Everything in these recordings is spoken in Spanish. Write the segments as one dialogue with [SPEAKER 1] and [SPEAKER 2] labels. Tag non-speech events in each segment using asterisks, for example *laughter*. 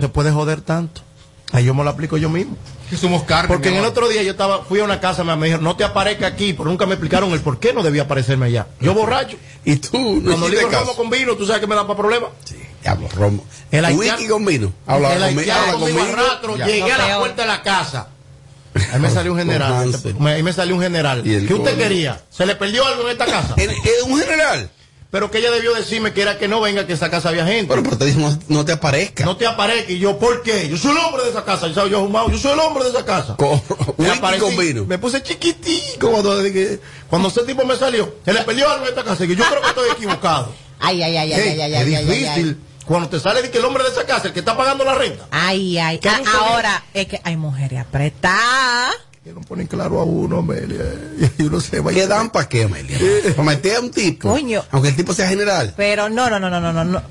[SPEAKER 1] se puede joder tanto. Ahí yo me lo aplico yo mismo.
[SPEAKER 2] Que somos carne.
[SPEAKER 1] Porque en el otro día yo estaba, fui a una casa, me me dijeron, no te aparezca aquí, pero nunca me explicaron el por qué no debía aparecerme allá. Yo borracho.
[SPEAKER 3] Y tú, no
[SPEAKER 1] Cuando
[SPEAKER 3] hiciste
[SPEAKER 1] digo
[SPEAKER 3] caso.
[SPEAKER 1] romo con vino, tú sabes que me da para problemas.
[SPEAKER 3] Diablo, romo.
[SPEAKER 1] El haitiano-
[SPEAKER 3] Wiki con vino. Habla
[SPEAKER 1] el haitiano conmigo. arrastro,
[SPEAKER 3] Ya.
[SPEAKER 1] llegué a la puerta de la casa. Ahí me salió un general. Ahí me salió un general. ¿Qué usted quería? ¿Se le perdió algo en esta casa?
[SPEAKER 3] En un general.
[SPEAKER 1] Pero que ella debió decirme que era que no venga, que esa casa había gente.
[SPEAKER 3] Bueno, pero te dijo, no, no te aparezca.
[SPEAKER 1] no te aparezca. Y yo, ¿por qué? Yo soy el hombre de esa casa. Yo, yo, fumado, yo soy el hombre de esa casa. Me aparecí. Me puse chiquitico cuando, cuando ese tipo me salió. Se le perdió algo en esta casa. Y yo creo que estoy equivocado. *laughs*
[SPEAKER 4] Ay, ay, ay, ay, ay, ay,
[SPEAKER 1] es
[SPEAKER 4] ay, ay,
[SPEAKER 1] difícil.
[SPEAKER 4] ay.
[SPEAKER 1] Cuando te sale de que el hombre de esa casa, el que está pagando la renta,
[SPEAKER 4] Ay, ay.
[SPEAKER 1] ¿Qué
[SPEAKER 4] Ah, ahora es que hay mujeres apretadas
[SPEAKER 1] que lo ponen claro a uno, Amelia. *laughs* Y uno se va
[SPEAKER 3] ¿Qué dan para qué, Amelia? *laughs* Para meter a un tipo.
[SPEAKER 4] Coño.
[SPEAKER 3] Aunque el tipo sea general.
[SPEAKER 4] Pero no, no, no, no, no, no,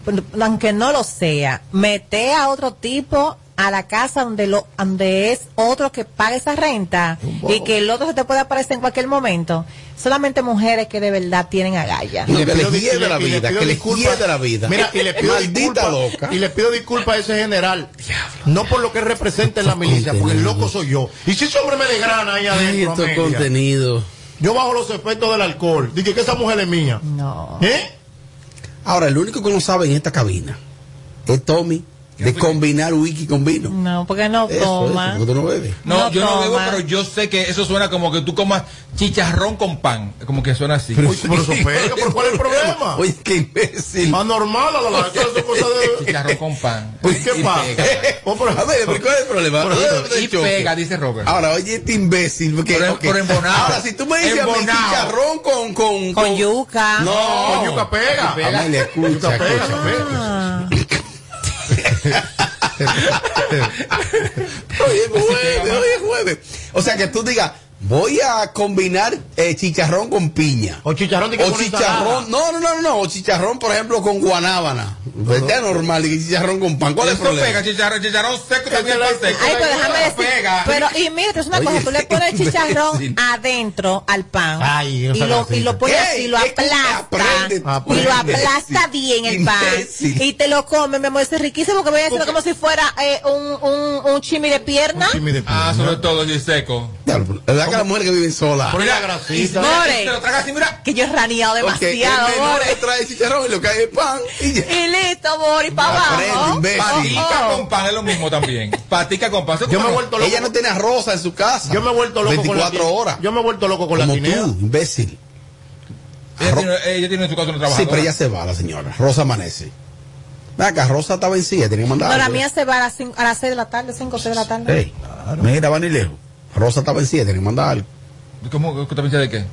[SPEAKER 4] Aunque no lo sea, meter a otro tipo a la casa donde lo donde es otro que paga esa renta y que el otro se te puede aparecer en cualquier momento. Solamente mujeres que de verdad tienen agallas.
[SPEAKER 3] Y le
[SPEAKER 1] pido le-
[SPEAKER 3] la vida,
[SPEAKER 1] pido
[SPEAKER 3] que le
[SPEAKER 1] disculpas.
[SPEAKER 3] hiede la vida.
[SPEAKER 1] Mira, y le pido
[SPEAKER 3] Maldita
[SPEAKER 1] disculpas.
[SPEAKER 3] loca.
[SPEAKER 1] Y le pido disculpas a ese general. No por lo que representa en la milicia, porque el loco soy yo. Y si ese hombre me desgrana ahí
[SPEAKER 3] Ay,
[SPEAKER 1] adentro,
[SPEAKER 3] estos
[SPEAKER 1] Amelia,
[SPEAKER 3] contenidos.
[SPEAKER 1] yo bajo los efectos del alcohol. Dije que esa mujer es mía.
[SPEAKER 4] No.
[SPEAKER 1] ¿Eh?
[SPEAKER 3] Ahora, el único que no sabe en esta cabina es Tommy de combinar wiki con vino.
[SPEAKER 4] No, porque no
[SPEAKER 3] Eso,
[SPEAKER 4] toma.
[SPEAKER 3] eso, porque tú no bebes.
[SPEAKER 2] No,
[SPEAKER 4] No
[SPEAKER 2] yo no bebo, pero yo sé que eso suena como que tú comas chicharrón con pan. Como que suena así.
[SPEAKER 1] Uy, por eso pega, ¿por cuál es el problema?
[SPEAKER 3] Oye, qué imbécil.
[SPEAKER 1] Más normal, la, la, la, eso es cosa de...
[SPEAKER 2] Chicharrón con pan. *laughs*
[SPEAKER 1] Pues, ¿qué pasa? pero-
[SPEAKER 3] A ver, pero ¿cuál es el problema?
[SPEAKER 1] Por
[SPEAKER 3] ¿Dónde
[SPEAKER 1] ejemplo,
[SPEAKER 3] está el
[SPEAKER 2] Y pega, dice Robert.
[SPEAKER 3] Ahora, oye, este imbécil. Porque,
[SPEAKER 2] Pero- pero embonado.
[SPEAKER 3] Ahora, si tú me dices a mí
[SPEAKER 2] Embonado.
[SPEAKER 3] chicharrón con, con,
[SPEAKER 4] Con yuca.
[SPEAKER 3] No,
[SPEAKER 1] Con yuca pega.
[SPEAKER 3] Amelia, escucha,
[SPEAKER 1] Yuca pega. *laughs*
[SPEAKER 3] Hoy es jueves, hoy es jueves. O sea, que tú digas, voy a combinar eh, chicharrón con piña.
[SPEAKER 1] O chicharrón de que
[SPEAKER 3] O chicharrón, no, no, no, no, o chicharrón, por ejemplo, con guanábana. Vete normal y chicharrón con pan. ¿Cuál es el problema?
[SPEAKER 2] pega, chicharrón, chicharrón seco también pan seco.
[SPEAKER 4] Ay, pero déjame decir.
[SPEAKER 2] Pega.
[SPEAKER 4] Pero, y mira, es una
[SPEAKER 3] Oye,
[SPEAKER 4] cosa, tú le pones *laughs* chicharrón adentro al pan.
[SPEAKER 1] Ay,
[SPEAKER 4] y, lo, y lo pones así, lo aplasta.
[SPEAKER 3] aprende,
[SPEAKER 4] y lo aplasta bien el pan.
[SPEAKER 3] Imbécil.
[SPEAKER 4] Y te lo comes, mi amor, es riquísimo que voy a hacerlo como si fuera eh, un, un, un chimi de pierna.
[SPEAKER 1] Mi de-
[SPEAKER 2] Ah, sobre todo y seco.
[SPEAKER 3] Verdad que las mujeres que viven solas.
[SPEAKER 1] Por la grasita.
[SPEAKER 4] More.
[SPEAKER 2] te lo tragas así, mira.
[SPEAKER 4] Que yo he raneado demasiado,
[SPEAKER 3] el
[SPEAKER 4] more.
[SPEAKER 3] le trae chicharrón y lo cae de pan y ya.
[SPEAKER 4] Y listo, amor, y para abajo.
[SPEAKER 2] Patica
[SPEAKER 4] Oh, oh.
[SPEAKER 2] con pan es lo mismo también. Patica con pan. Eso
[SPEAKER 1] Yo me he
[SPEAKER 2] como-
[SPEAKER 1] vuelto loco.
[SPEAKER 3] Ella no tiene arroz en su casa.
[SPEAKER 1] Yo me he vuelto loco con la
[SPEAKER 3] 24 horas.
[SPEAKER 1] Yo me he vuelto loco con
[SPEAKER 3] Como
[SPEAKER 1] la guinea.
[SPEAKER 3] tú, imbécil.
[SPEAKER 2] Ella tiene, ella tiene en su casa una
[SPEAKER 3] Sí,
[SPEAKER 2] trabajadora.
[SPEAKER 3] pero ella se va, la señora. Rosa amanece. Acá, Rosa está vencida, tenía que mandar.
[SPEAKER 4] No, la mía se va a las, cinco- a las 6 de la tarde, 5 o 6 de la tarde.
[SPEAKER 3] Ey, mira, van y lejos. Rosa está vencida, tenía que mandar algo.
[SPEAKER 2] ¿Cómo que te de qué?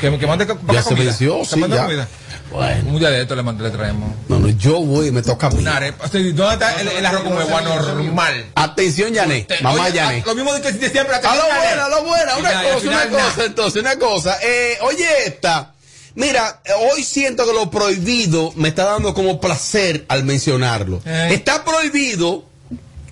[SPEAKER 2] Que, que mande
[SPEAKER 3] Ya se venció, sí, ya.
[SPEAKER 2] comida.
[SPEAKER 3] Bueno.
[SPEAKER 2] Un día de esto le, le traemos.
[SPEAKER 3] No, no, yo voy y me toca a mí.
[SPEAKER 2] Una arepa. ¿Dónde está el, el arroz con huevo normal?
[SPEAKER 3] Atención, Yané. Mamá Yané.
[SPEAKER 2] Lo mismo de que siempre.
[SPEAKER 3] A lo buena, a lo buena. Una cosa, una
[SPEAKER 2] nada.
[SPEAKER 3] cosa, entonces, una cosa. Eh, oye, esta. Mira, hoy siento que lo prohibido me está dando como placer al mencionarlo.
[SPEAKER 2] Eh.
[SPEAKER 3] Está prohibido,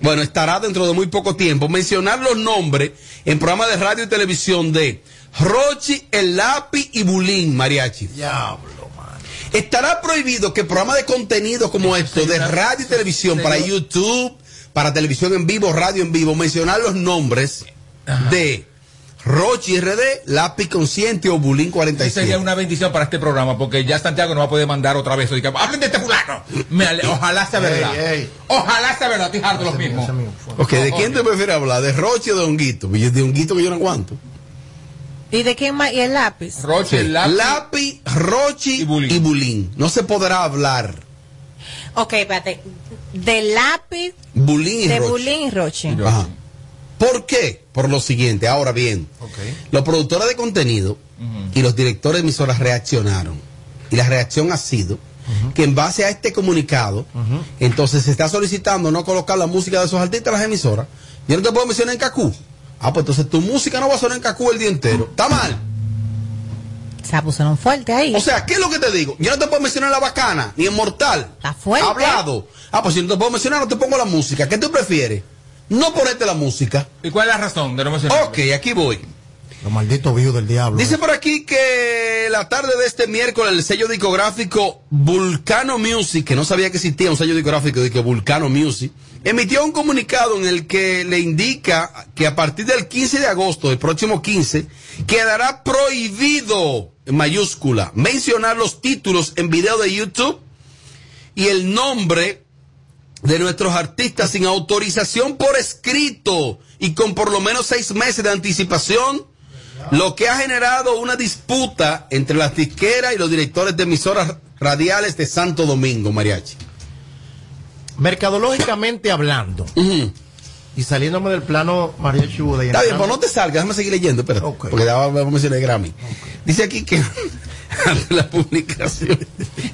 [SPEAKER 3] bueno, estará dentro de muy poco tiempo, mencionar los nombres en programas de radio y televisión de Rochi, El Lápiz y Bulín, Mariachi.
[SPEAKER 1] Diablo, man.
[SPEAKER 3] Estará prohibido que programas de contenido como esto, de radio y televisión, para YouTube, para televisión en vivo, radio en vivo, mencionar los nombres de Rochi RD, Lápiz Consciente o Bulín
[SPEAKER 2] Eso
[SPEAKER 3] 47.
[SPEAKER 2] Sería una bendición para este programa porque ya Santiago no va a poder mandar otra vez. Oiga, Hablen de este fulano. Me ale- ojalá sea verdad.
[SPEAKER 1] Ey, ey.
[SPEAKER 2] Ojalá sea verdad. Estoy harto de los mismos.
[SPEAKER 3] Ok, ¿de quién te prefieres hablar? ¿De Rochi o de Honguito? De Honguito que yo no aguanto.
[SPEAKER 4] ¿Y de quién más? ¿Y el lápiz?
[SPEAKER 2] Roche,
[SPEAKER 3] Sí.
[SPEAKER 2] lápiz.
[SPEAKER 3] Lápiz, Rochi
[SPEAKER 2] Y Bulín.
[SPEAKER 3] y Bulín. No se podrá hablar
[SPEAKER 4] Ok, espérate. De lápiz,
[SPEAKER 3] Bulín y
[SPEAKER 4] de
[SPEAKER 3] Rochi.
[SPEAKER 4] Bulín y Roche.
[SPEAKER 3] Ajá. ¿Por qué? Por lo siguiente, ahora bien, los productores de contenido y los directores de emisoras reaccionaron. Y la reacción ha sido que en base a este comunicado, entonces se está solicitando no colocar la música de esos artistas en las emisoras. Yo no te puedo mencionar en Cacú. Ah, pues entonces tu música no va a sonar en Cacú el día entero. Está mal.
[SPEAKER 4] Se pusieron fuerte ahí.
[SPEAKER 3] O sea, ¿qué es lo que te digo? Yo no te puedo mencionar la bacana, ni en mortal.
[SPEAKER 4] Está fuerte.
[SPEAKER 3] Hablado. Ah, pues si no te puedo mencionar, no te pongo la música. ¿Qué tú prefieres? No ponerte la música.
[SPEAKER 2] ¿Y cuál es la razón de no mencionar?
[SPEAKER 3] Ok, aquí voy.
[SPEAKER 1] Los malditos vivos del diablo.
[SPEAKER 3] Dice por aquí que la tarde de este miércoles el sello discográfico Vulcano Music, que no sabía que existía un sello discográfico de que Vulcano Music, emitió un comunicado en el que le indica que a partir del 15 de agosto, el próximo 15, quedará prohibido, en mayúscula, mencionar los títulos en video de YouTube y el nombre de nuestros artistas sin autorización por escrito y con por lo menos seis meses de anticipación, lo que ha generado una disputa entre las disqueras y los directores de emisoras radiales de Santo Domingo, Mariachi.
[SPEAKER 1] Mercadológicamente hablando, y saliéndome del plano Mariachi Buda
[SPEAKER 3] Está bien, pues no te salgas, déjame seguir leyendo,
[SPEAKER 1] Ok.
[SPEAKER 3] porque ya vamos a mencionar Grammy. Dice aquí que ante la publicación,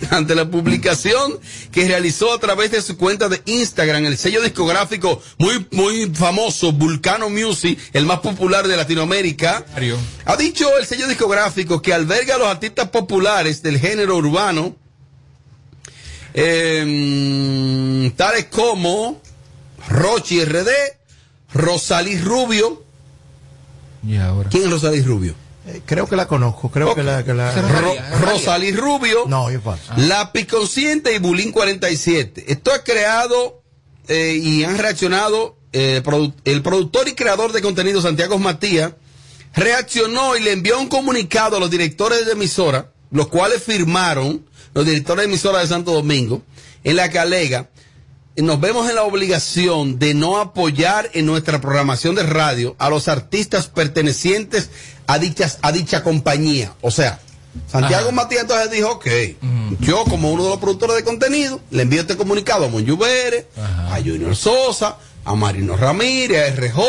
[SPEAKER 3] ante la publicación que realizó a través de su cuenta de Instagram, el sello discográfico muy, muy famoso, Vulcano Music, el más popular de Latinoamérica, ha dicho el sello discográfico que alberga a los artistas populares del género urbano, eh, tales como Rochi RD, Rosalí Rubio.
[SPEAKER 2] Y ahora.
[SPEAKER 3] ¿Quién es Rosalí Rubio?
[SPEAKER 1] Eh, creo que la conozco, creo que la... Que la
[SPEAKER 3] Ro-. Rosalí Rubio,
[SPEAKER 1] no, es falso.
[SPEAKER 3] La Piconsciente y Bulín 47. Esto ha creado eh, y han reaccionado eh, produ- el productor y creador de contenido Santiago Matías reaccionó y le envió un comunicado a los directores de emisora, los cuales firmaron, los directores de emisora de Santo Domingo, en la que alega, nos vemos en la obligación de no apoyar en nuestra programación de radio a los artistas pertenecientes a, dichas, a dicha compañía. O sea, Santiago
[SPEAKER 2] Ajá.
[SPEAKER 3] Matías entonces dijo, ok, yo como uno de los productores de contenido, le envío este comunicado a Monju Vélez, a Junior Sosa, a Marino Ramírez, a RJ,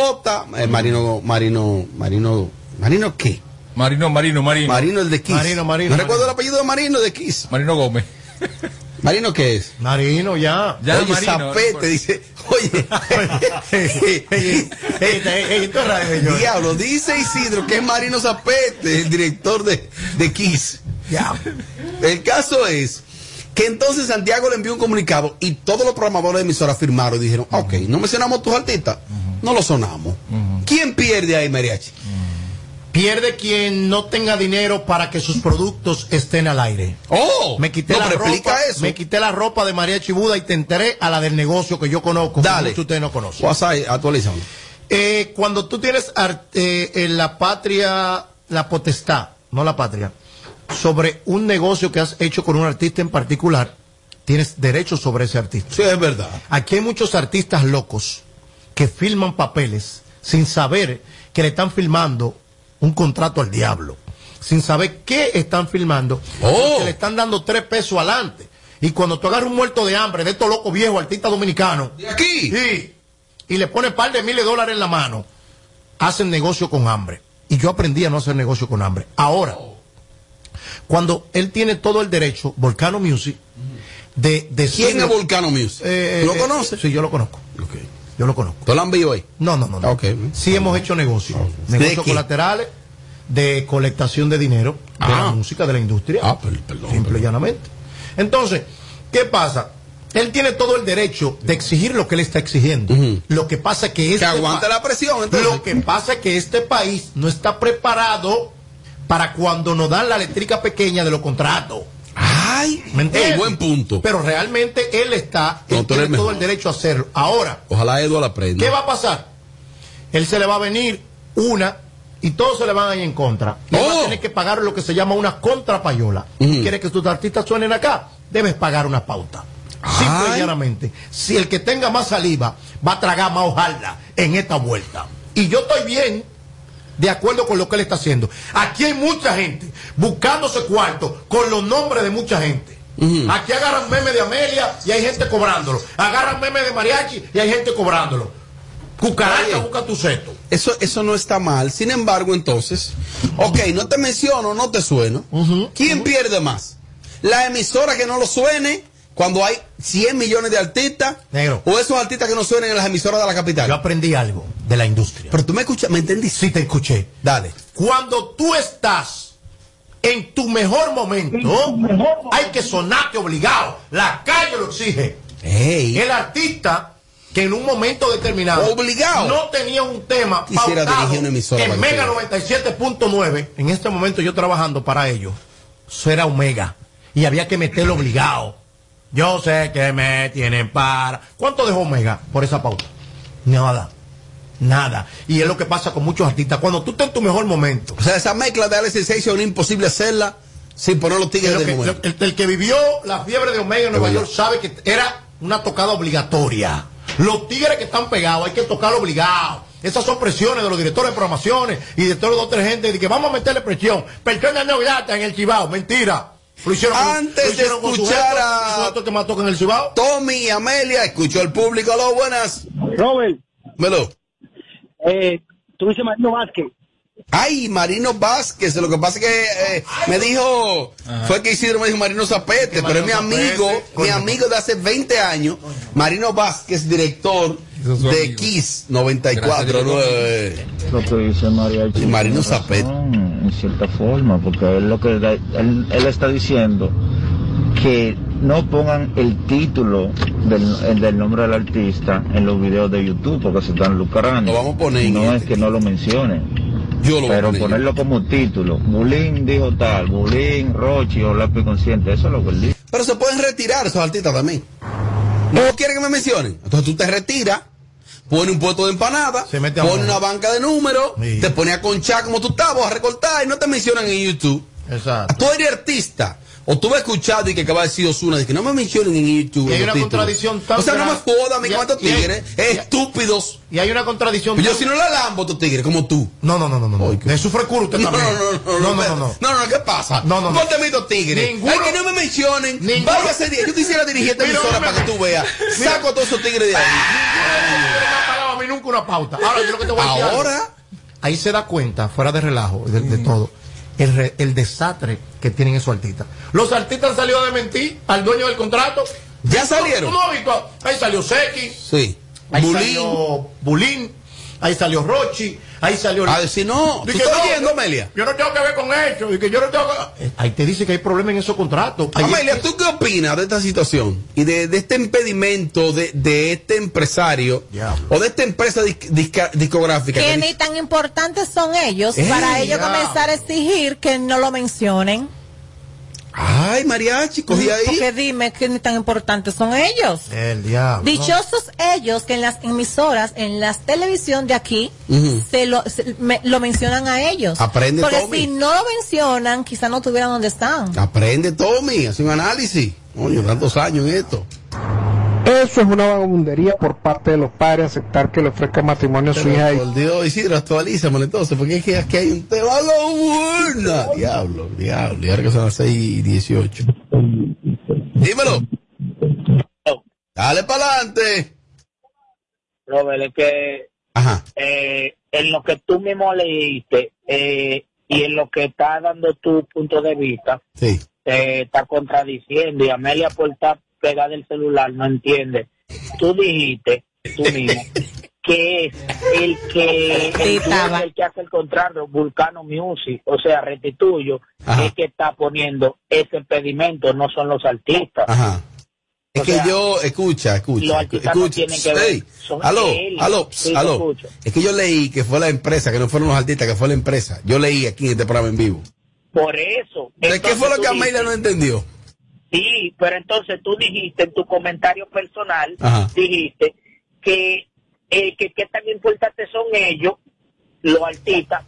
[SPEAKER 3] eh, Marino, Marino, Marino, Marino qué?
[SPEAKER 2] Marino, Marino, Marino.
[SPEAKER 3] Marino el de Kiss.
[SPEAKER 1] Marino, Marino,
[SPEAKER 3] No recuerdo el apellido de Marino de Kiss.
[SPEAKER 2] Marino Gómez.
[SPEAKER 3] Marino qué es?
[SPEAKER 1] Marino, ya.
[SPEAKER 2] Ya,
[SPEAKER 3] oye,
[SPEAKER 2] Marino,
[SPEAKER 3] Zapete,
[SPEAKER 2] no
[SPEAKER 3] dice, oye, *laughs* diablo, dice Isidro que es Marino Zapete, el director de, de Kiss.
[SPEAKER 1] Ya.
[SPEAKER 3] El caso es que entonces Santiago le envió un comunicado y todos los programadores de emisora firmaron y dijeron, ok, no mencionamos tus artistas, no los sonamos. ¿Quién pierde ahí, Mariachi?
[SPEAKER 1] Pierde quien no tenga dinero para que sus productos estén al aire.
[SPEAKER 3] Oh,
[SPEAKER 1] Me quité
[SPEAKER 3] no,
[SPEAKER 1] la ropa,
[SPEAKER 3] eso.
[SPEAKER 1] me quité la ropa de María Chibuda y te enteré a la del negocio que yo conozco, que
[SPEAKER 3] Dale.
[SPEAKER 1] de ustedes no conocen.
[SPEAKER 3] WhatsApp, actualizando.
[SPEAKER 1] Eh, cuando tú tienes eh, en la patria, la potestad, no la patria, sobre un negocio que has hecho con un artista en particular, tienes derecho sobre ese artista.
[SPEAKER 3] Sí, es verdad.
[SPEAKER 1] Aquí hay muchos artistas locos que filman papeles sin saber que le están filmando un contrato al diablo, sin saber qué están filmando,
[SPEAKER 3] Oh.
[SPEAKER 1] que le están dando tres pesos adelante. Y cuando tú agarras un muerto de hambre de estos locos viejos, artistas dominicanos,
[SPEAKER 3] ¿De aquí?
[SPEAKER 1] Sí. Y le pone un par de miles de dólares en la mano. Hacen negocio con hambre. Y yo aprendí a no hacer negocio con hambre. Ahora, cuando él tiene todo el derecho, Volcano Music, de decir.
[SPEAKER 3] ¿Quién es Volcano Music?
[SPEAKER 1] Eh,
[SPEAKER 3] ¿Lo
[SPEAKER 1] eh,
[SPEAKER 3] conoces?
[SPEAKER 1] Sí, yo lo conozco. Yo lo conozco.
[SPEAKER 3] ¿Tú lo han visto ahí?
[SPEAKER 1] No, no, no. no.
[SPEAKER 3] Ok.
[SPEAKER 1] Sí hemos hecho negocio.
[SPEAKER 3] ¿De
[SPEAKER 1] Negocios colaterales de colectación de dinero de
[SPEAKER 3] Ah.
[SPEAKER 1] la música, de la industria.
[SPEAKER 3] Ah, per- perdón,
[SPEAKER 1] Simple y llanamente. Entonces, ¿qué pasa? Él tiene todo el derecho de exigir lo que él está exigiendo. Lo que pasa es que este
[SPEAKER 3] Que la presión, entonces.
[SPEAKER 1] Lo que pasa es que este país no está preparado para cuando nos dan la eléctrica pequeña de los contratos.
[SPEAKER 3] Ay,
[SPEAKER 1] ¿Me entiendes?
[SPEAKER 3] ey, buen punto.
[SPEAKER 1] Pero realmente él está,
[SPEAKER 3] No,
[SPEAKER 1] él tiene todo el derecho a hacerlo. Ahora,
[SPEAKER 3] Ojalá Eduardo aprenda.
[SPEAKER 1] ¿Qué va a pasar? Él se le va a venir una y todos se le van a ir en contra. Y él va
[SPEAKER 3] Oh.
[SPEAKER 1] a tener que pagar lo que se llama una contrapayola.
[SPEAKER 3] Ujú.
[SPEAKER 1] ¿Quieres que tus artistas suenen acá? Debes pagar una pauta. Simple y llanamente. Si el que tenga más saliva va a tragar más hojalda en esta vuelta. Y yo estoy bien de acuerdo con lo que él está haciendo. Aquí hay mucha gente buscándose cuarto con los nombres de mucha gente. Aquí agarran meme de Amelia y hay gente cobrándolo. Agarran meme de Mariachi y hay gente cobrándolo. Cucaracha, busca tu seto.
[SPEAKER 3] Eso, eso no está mal. Sin embargo, entonces, ok, no te menciono, no te sueno. ¿Quién pierde más? ¿La emisora que no lo suene cuando hay 100 millones de artistas?
[SPEAKER 1] Negro.
[SPEAKER 3] ¿O esos artistas que no suenen en las emisoras de la capital?
[SPEAKER 1] Yo aprendí algo de la industria.
[SPEAKER 3] Pero tú me escuchas, ¿me entendiste?
[SPEAKER 1] sí te escuché.
[SPEAKER 3] Dale.
[SPEAKER 1] Cuando tú estás en tu mejor momento, hay que sonarte obligado. La calle lo exige. El artista que en un momento determinado
[SPEAKER 3] Obligado.
[SPEAKER 1] no tenía un tema
[SPEAKER 3] Quisiera
[SPEAKER 1] pautado
[SPEAKER 3] dirigir una emisora
[SPEAKER 1] en Mega
[SPEAKER 3] que
[SPEAKER 1] 97.9 en este momento yo trabajando para ellos eso era Omega y había que meterlo obligado Yo sé que me tienen para. ¿Cuánto dejó Omega por esa pauta? Nada. Nada. Y es lo que pasa con muchos artistas. Cuando tú estás en tu mejor momento.
[SPEAKER 3] O sea, esa mezcla de Alex Sensation es imposible hacerla sin poner los tigres de
[SPEAKER 1] que-
[SPEAKER 3] nuevo.
[SPEAKER 1] lo- el, el que vivió la fiebre de Omega en Nueva. York sabe que era una tocada obligatoria. Los tigres que están pegados hay que tocarlo obligado. Esas son presiones de los directores de programaciones y de todos los otros gente de que vamos a meterle presión. Personas no gratas en el Chibao. Mentira. Hicieron
[SPEAKER 3] Antes de escuchar a-
[SPEAKER 1] que mató en el Chibao.
[SPEAKER 3] Tommy y Amelia, escuchó al público, aló, buenas.
[SPEAKER 5] Robert,
[SPEAKER 3] Melo.
[SPEAKER 5] eh, tú dices Marino Vázquez.
[SPEAKER 3] Ay, Marino Vázquez, lo que pasa es que eh, me dijo, fue que Isidro me dijo Marino Zapete, pero es mi amigo,
[SPEAKER 1] Zapete,
[SPEAKER 3] mi amigo de hace 20 años, Marino Vázquez, director de. Kiss
[SPEAKER 2] Gracias,
[SPEAKER 3] 94.9.
[SPEAKER 6] Lo que dice María
[SPEAKER 3] Y Marino Zapet.
[SPEAKER 6] en cierta forma, porque él lo que da- él, él está diciendo que no pongan el título del, el del nombre del artista en los videos de YouTube porque se están lucrando.
[SPEAKER 3] Lo vamos a poner
[SPEAKER 6] No
[SPEAKER 3] este.
[SPEAKER 6] es que no lo mencionen,
[SPEAKER 3] Yo lo voy a
[SPEAKER 6] pero
[SPEAKER 3] poner.
[SPEAKER 6] ponerlo como título. Bulín dijo tal, Bulín, Rochi o lápiz consciente, eso es lo que él dice.
[SPEAKER 3] Pero se pueden retirar esos artistas también. ¿No quieren que me mencionen? Entonces tú te retiras, pone un puesto de empanada,
[SPEAKER 1] Se mete
[SPEAKER 3] pone una banca de números,
[SPEAKER 1] Sí.
[SPEAKER 3] te pone a conchar como tú estabas, a recortar y no te mencionan en YouTube.
[SPEAKER 1] Exacto.
[SPEAKER 3] Tú eres artista. O tú vas a escuchar y que acaba de decir Osuna, de que no me mencionen en YouTube.
[SPEAKER 1] Y hay una
[SPEAKER 3] títulos.
[SPEAKER 1] contradicción tan
[SPEAKER 3] O sea, no me jodas, mi cuantos
[SPEAKER 1] hay-
[SPEAKER 3] tigres,
[SPEAKER 1] hay-
[SPEAKER 3] estúpidos.
[SPEAKER 1] Y hay una contradicción.
[SPEAKER 3] Yo si no la lambo, tu tigre, como tú.
[SPEAKER 1] No, no, no, no, no. no.
[SPEAKER 3] Ay, qué-
[SPEAKER 1] De su frecura usted
[SPEAKER 3] No, no,
[SPEAKER 1] también.
[SPEAKER 3] no, no,
[SPEAKER 1] no, no, no.
[SPEAKER 3] no, no, ¿qué pasa?
[SPEAKER 1] No, no, no.
[SPEAKER 3] Ponte mis dos tigres.
[SPEAKER 1] Ninguno-
[SPEAKER 3] Ay, que no me mencionen. Váyase, de- yo quisiera dirigir esta
[SPEAKER 1] Mira,
[SPEAKER 3] emisora para que tú veas. Saco a todos esos tigres de ahí.
[SPEAKER 1] Ninguno me ha pagado a mí nunca una pauta. Ahora, yo lo que te voy a decir.
[SPEAKER 3] Ahora,
[SPEAKER 1] Ahí se da cuenta, fuera de relajo, de, de todo, el, re- el desastre que tienen esos artistas. Los artistas han salido de mentir al dueño del contrato.
[SPEAKER 3] ya salieron.
[SPEAKER 1] Ahí salió Seki,
[SPEAKER 3] Sí.
[SPEAKER 1] ahí
[SPEAKER 3] Bulín.
[SPEAKER 1] salió Bulín, ahí salió Rochi, ahí salió...
[SPEAKER 3] A decir, no, ¿tú
[SPEAKER 1] Dije,
[SPEAKER 3] estás
[SPEAKER 1] no,
[SPEAKER 3] oyendo,
[SPEAKER 1] yo-
[SPEAKER 3] Amelia?
[SPEAKER 1] Yo no tengo que ver con eso. y que yo no tengo que- Ahí te dice que hay problemas en esos contratos.
[SPEAKER 3] Amelia, ¿tú qué opinas de esta situación y de, de este impedimento de, de este empresario
[SPEAKER 1] Diablo.
[SPEAKER 3] o de esta empresa disca- discográfica?
[SPEAKER 4] Que
[SPEAKER 3] que
[SPEAKER 4] ni
[SPEAKER 3] dice-
[SPEAKER 4] tan importantes son ellos
[SPEAKER 3] Ey,
[SPEAKER 4] para ellos
[SPEAKER 1] ya.
[SPEAKER 4] comenzar a exigir que no lo mencionen.
[SPEAKER 3] Ay, mariachi, cogí ahí.
[SPEAKER 4] Porque dime que ni tan importantes son ellos.
[SPEAKER 1] El diablo.
[SPEAKER 4] Dichosos ellos que en las emisoras, en las televisión de aquí, se, lo, se- me- lo mencionan a ellos.
[SPEAKER 3] Aprende,
[SPEAKER 4] Porque
[SPEAKER 3] Tommy.
[SPEAKER 4] si no lo mencionan, quizás no estuvieran donde están.
[SPEAKER 3] Aprende, Tommy, hace un análisis. Coño, tantos años en esto.
[SPEAKER 7] Eso es una vagabundería por parte de los padres aceptar que le ofrezca matrimonio a su hija. y-
[SPEAKER 3] Por Dios, Isidro, actualízamelo entonces, porque es que aquí hay un tema buena. Diablo, diablo, y ahora que son las 6 y 18. Dímelo. Dale para adelante.
[SPEAKER 5] Robert, es que
[SPEAKER 3] Ajá.
[SPEAKER 5] eh, en lo que tú mismo leíste eh, y en lo que está dando tu punto de vista,
[SPEAKER 3] Sí.
[SPEAKER 5] te está contradiciendo y Amelia por estar pegada del celular no entiende. Tú dijiste, tú mismo, *laughs* que es el que el, el que hace el contrato, Vulcano Music, o sea, Restituyo,
[SPEAKER 3] Ajá.
[SPEAKER 5] es que está poniendo ese impedimento, no son los artistas.
[SPEAKER 3] Ajá. Es
[SPEAKER 5] O
[SPEAKER 3] que
[SPEAKER 5] sea,
[SPEAKER 3] yo, escucha, escucha.
[SPEAKER 5] los artistas no
[SPEAKER 3] escucha.
[SPEAKER 5] tienen que ver,
[SPEAKER 3] aló,
[SPEAKER 5] él.
[SPEAKER 3] aló,
[SPEAKER 5] Sí.
[SPEAKER 3] Es que yo leí que fue la empresa, que no fueron los artistas, que fue la empresa. Yo leí aquí en este programa en vivo.
[SPEAKER 5] Por eso.
[SPEAKER 3] ¿De qué fue lo que Amelia no entendió?
[SPEAKER 5] Sí, pero entonces tú dijiste en tu comentario personal,
[SPEAKER 3] Ajá.
[SPEAKER 5] dijiste que, eh, que qué tan importantes son ellos, los artistas.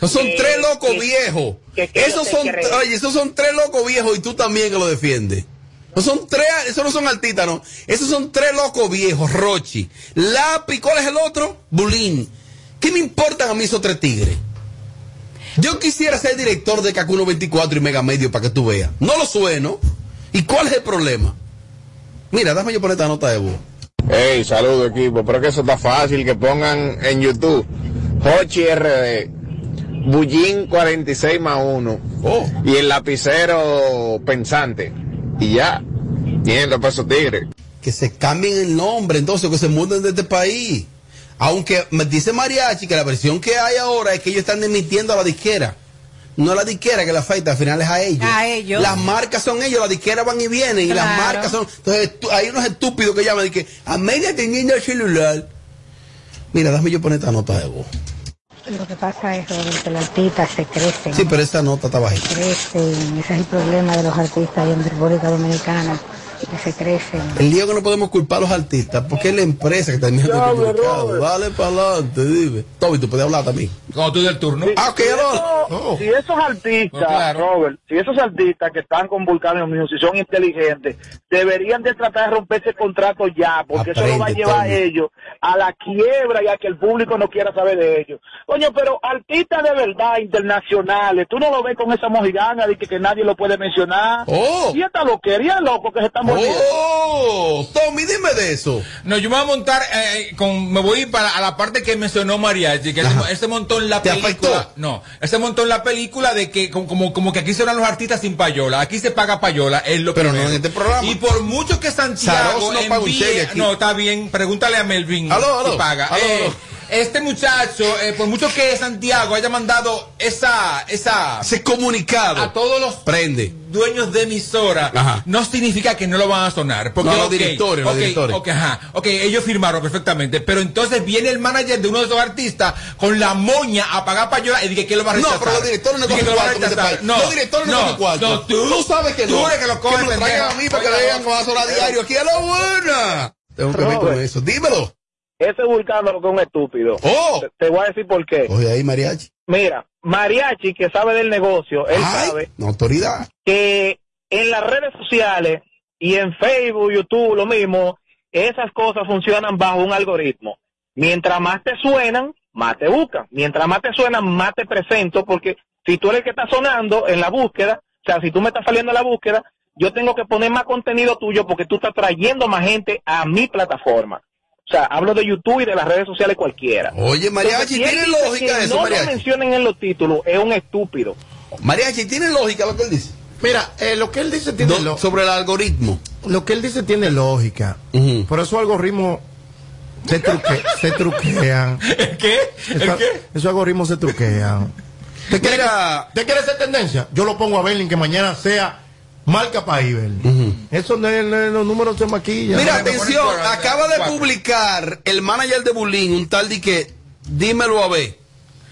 [SPEAKER 3] Son
[SPEAKER 5] que-
[SPEAKER 3] tres locos
[SPEAKER 5] que-
[SPEAKER 3] viejos.
[SPEAKER 5] que- que
[SPEAKER 3] esos son, oye, esos son tres locos viejos y tú también que lo defiendes. No son tres, esos no son artistas, no. Esos son tres locos viejos, Rochi. Lápiz, ¿cuál es el otro? Bulín. ¿Qué me importan a mí esos tres tigres? Yo quisiera ser director de Cacuno 24 y Mega Medio para que tú veas. No lo sueno. ¿Y cuál es el problema? Mira, dame yo poner esta nota de voz.
[SPEAKER 8] Hey, saludo equipo, pero que eso está fácil, que pongan en YouTube Hochi RD, Bullín 46 más 1
[SPEAKER 3] Oh.
[SPEAKER 8] y el lapicero pensante. Y ya, tienen los pesos tigres.
[SPEAKER 3] que se cambien el nombre, entonces que se muden de este país. Aunque me dice Mariachi que la versión que hay ahora es que ellos están emitiendo a la disquera. No la disquera que la afecta, al final es a ellos.
[SPEAKER 4] A ellos.
[SPEAKER 3] Las marcas son ellos, las disqueras van y vienen y las marcas son. Entonces tú- hay unos estúpidos que llaman y que Amelia teniendo el celular. Mira, déjame yo poner esta nota de voz.
[SPEAKER 9] Lo que pasa es Robert, que los artistas se crecen,
[SPEAKER 3] Sí, pero esta nota está bajita.
[SPEAKER 9] crecen, ese es el problema de los artistas ahí en República Dominicana, que se crecen.
[SPEAKER 3] El lío que no podemos culpar a los artistas, porque es la empresa que termina con el comunicado. Dale para adelante, dime. Toby, tú puedes hablar también.
[SPEAKER 2] Cuando tú del turno.
[SPEAKER 3] Ah, ok,
[SPEAKER 10] si, esos- si esos artistas,
[SPEAKER 2] No, claro.
[SPEAKER 10] Robert, si esos artistas que están con Vulcano Music si son inteligentes, deberían de tratar de romper ese contrato ya, porque eso lo va a llevar a ellos a la quiebra y a que el público no quiera saber de ellos. Coño, pero artistas de verdad internacionales, tú no lo ves con esa mojigana de que, que nadie lo puede mencionar.
[SPEAKER 3] Oh.
[SPEAKER 10] Y esta loquería, loco, que se están.
[SPEAKER 3] Oh, Tommy, dime de eso.
[SPEAKER 2] No, yo me voy a montar eh, con, me voy para a la parte que mencionó Mariachi, que
[SPEAKER 3] Ajá.
[SPEAKER 2] él se montó en la
[SPEAKER 3] ¿Te
[SPEAKER 2] película.
[SPEAKER 3] afectó?
[SPEAKER 2] No, él se montó en la película de que como, como, que aquí se dan los artistas sin payola, aquí se paga payola, es lo
[SPEAKER 3] Pero no en este programa.
[SPEAKER 2] Y por mucho que Santiago
[SPEAKER 3] Saroz no paga un
[SPEAKER 2] envíe-
[SPEAKER 3] cheque aquí.
[SPEAKER 2] no, está bien, pregúntale a Melvin
[SPEAKER 3] Aló, aló,
[SPEAKER 2] si paga.
[SPEAKER 3] aló,
[SPEAKER 2] Eh. Este muchacho, eh, por mucho que Santiago haya mandado esa, esa,
[SPEAKER 3] Ese comunicado.
[SPEAKER 2] a todos los
[SPEAKER 3] Prende.
[SPEAKER 2] dueños de emisora
[SPEAKER 3] Ajá.
[SPEAKER 2] no significa que no lo van a sonar. Porque,
[SPEAKER 3] No, los directores, los
[SPEAKER 2] ok,
[SPEAKER 3] directores.
[SPEAKER 2] ok, ajá, ok, ellos firmaron perfectamente, pero entonces viene el manager de uno de esos artistas con la moña a pagar payola y dice que lo va a
[SPEAKER 3] No,
[SPEAKER 2] rechazar.
[SPEAKER 3] pero los directores no
[SPEAKER 2] que
[SPEAKER 3] cogen
[SPEAKER 2] lo
[SPEAKER 3] cuarto país. Los directores no cogen cuarto.
[SPEAKER 2] No, tú,
[SPEAKER 3] Tú sabes que no.
[SPEAKER 2] Tú eres que lo
[SPEAKER 3] Que
[SPEAKER 2] coges,
[SPEAKER 3] me lo traigan a mí para que le digan que va a sonar diario. Aquí a la buena. Tengo que ver con eso. Dímelo.
[SPEAKER 10] Ese Vulcano lo que es un estúpido.
[SPEAKER 3] Oh.
[SPEAKER 10] Te, te voy a decir por qué.
[SPEAKER 3] Oye ahí, mariachi.
[SPEAKER 10] Mira, Mariachi, que sabe del negocio, él
[SPEAKER 3] Ay,
[SPEAKER 10] sabe
[SPEAKER 3] autoridad.
[SPEAKER 10] que en las redes sociales y en Facebook, YouTube, lo mismo, esas cosas funcionan bajo un algoritmo. Mientras más te suenan, más te buscan. Mientras más te suenan, más te presento, porque si tú eres el que está sonando en la búsqueda, o sea, si tú me estás saliendo en la búsqueda, yo tengo que poner más contenido tuyo porque tú estás trayendo más gente a mi plataforma. O sea, hablo de YouTube y de las redes sociales cualquiera.
[SPEAKER 3] Oye, mariachi,
[SPEAKER 10] Entonces,
[SPEAKER 3] ¿tiene lógica
[SPEAKER 10] que
[SPEAKER 3] eso,
[SPEAKER 10] no
[SPEAKER 3] mariachi?
[SPEAKER 10] lo mencionen en los títulos, es un estúpido.
[SPEAKER 3] Mariachi, ¿tiene lógica lo que él dice?
[SPEAKER 1] Mira, eh, lo que él dice tiene
[SPEAKER 3] Do-
[SPEAKER 1] lo-
[SPEAKER 3] sobre el algoritmo.
[SPEAKER 1] lo que él dice tiene lógica.
[SPEAKER 3] Ujú.
[SPEAKER 1] Por eso algoritmos se, truque- se truquean. *laughs*
[SPEAKER 2] ¿El qué? ¿El
[SPEAKER 1] Eso-
[SPEAKER 2] qué?
[SPEAKER 1] Esos algoritmos se truquean. ¿Te quiere,
[SPEAKER 3] Mira.
[SPEAKER 1] ¿Te quiere hacer tendencia? Yo lo pongo a Berlin que mañana sea marca para Berlin. Eso no es- no es- los números se maquillan.
[SPEAKER 3] Mira, atención, acaba de
[SPEAKER 2] cuatro.
[SPEAKER 3] publicar el manager de Bulín, un tal de que, dímelo a ver.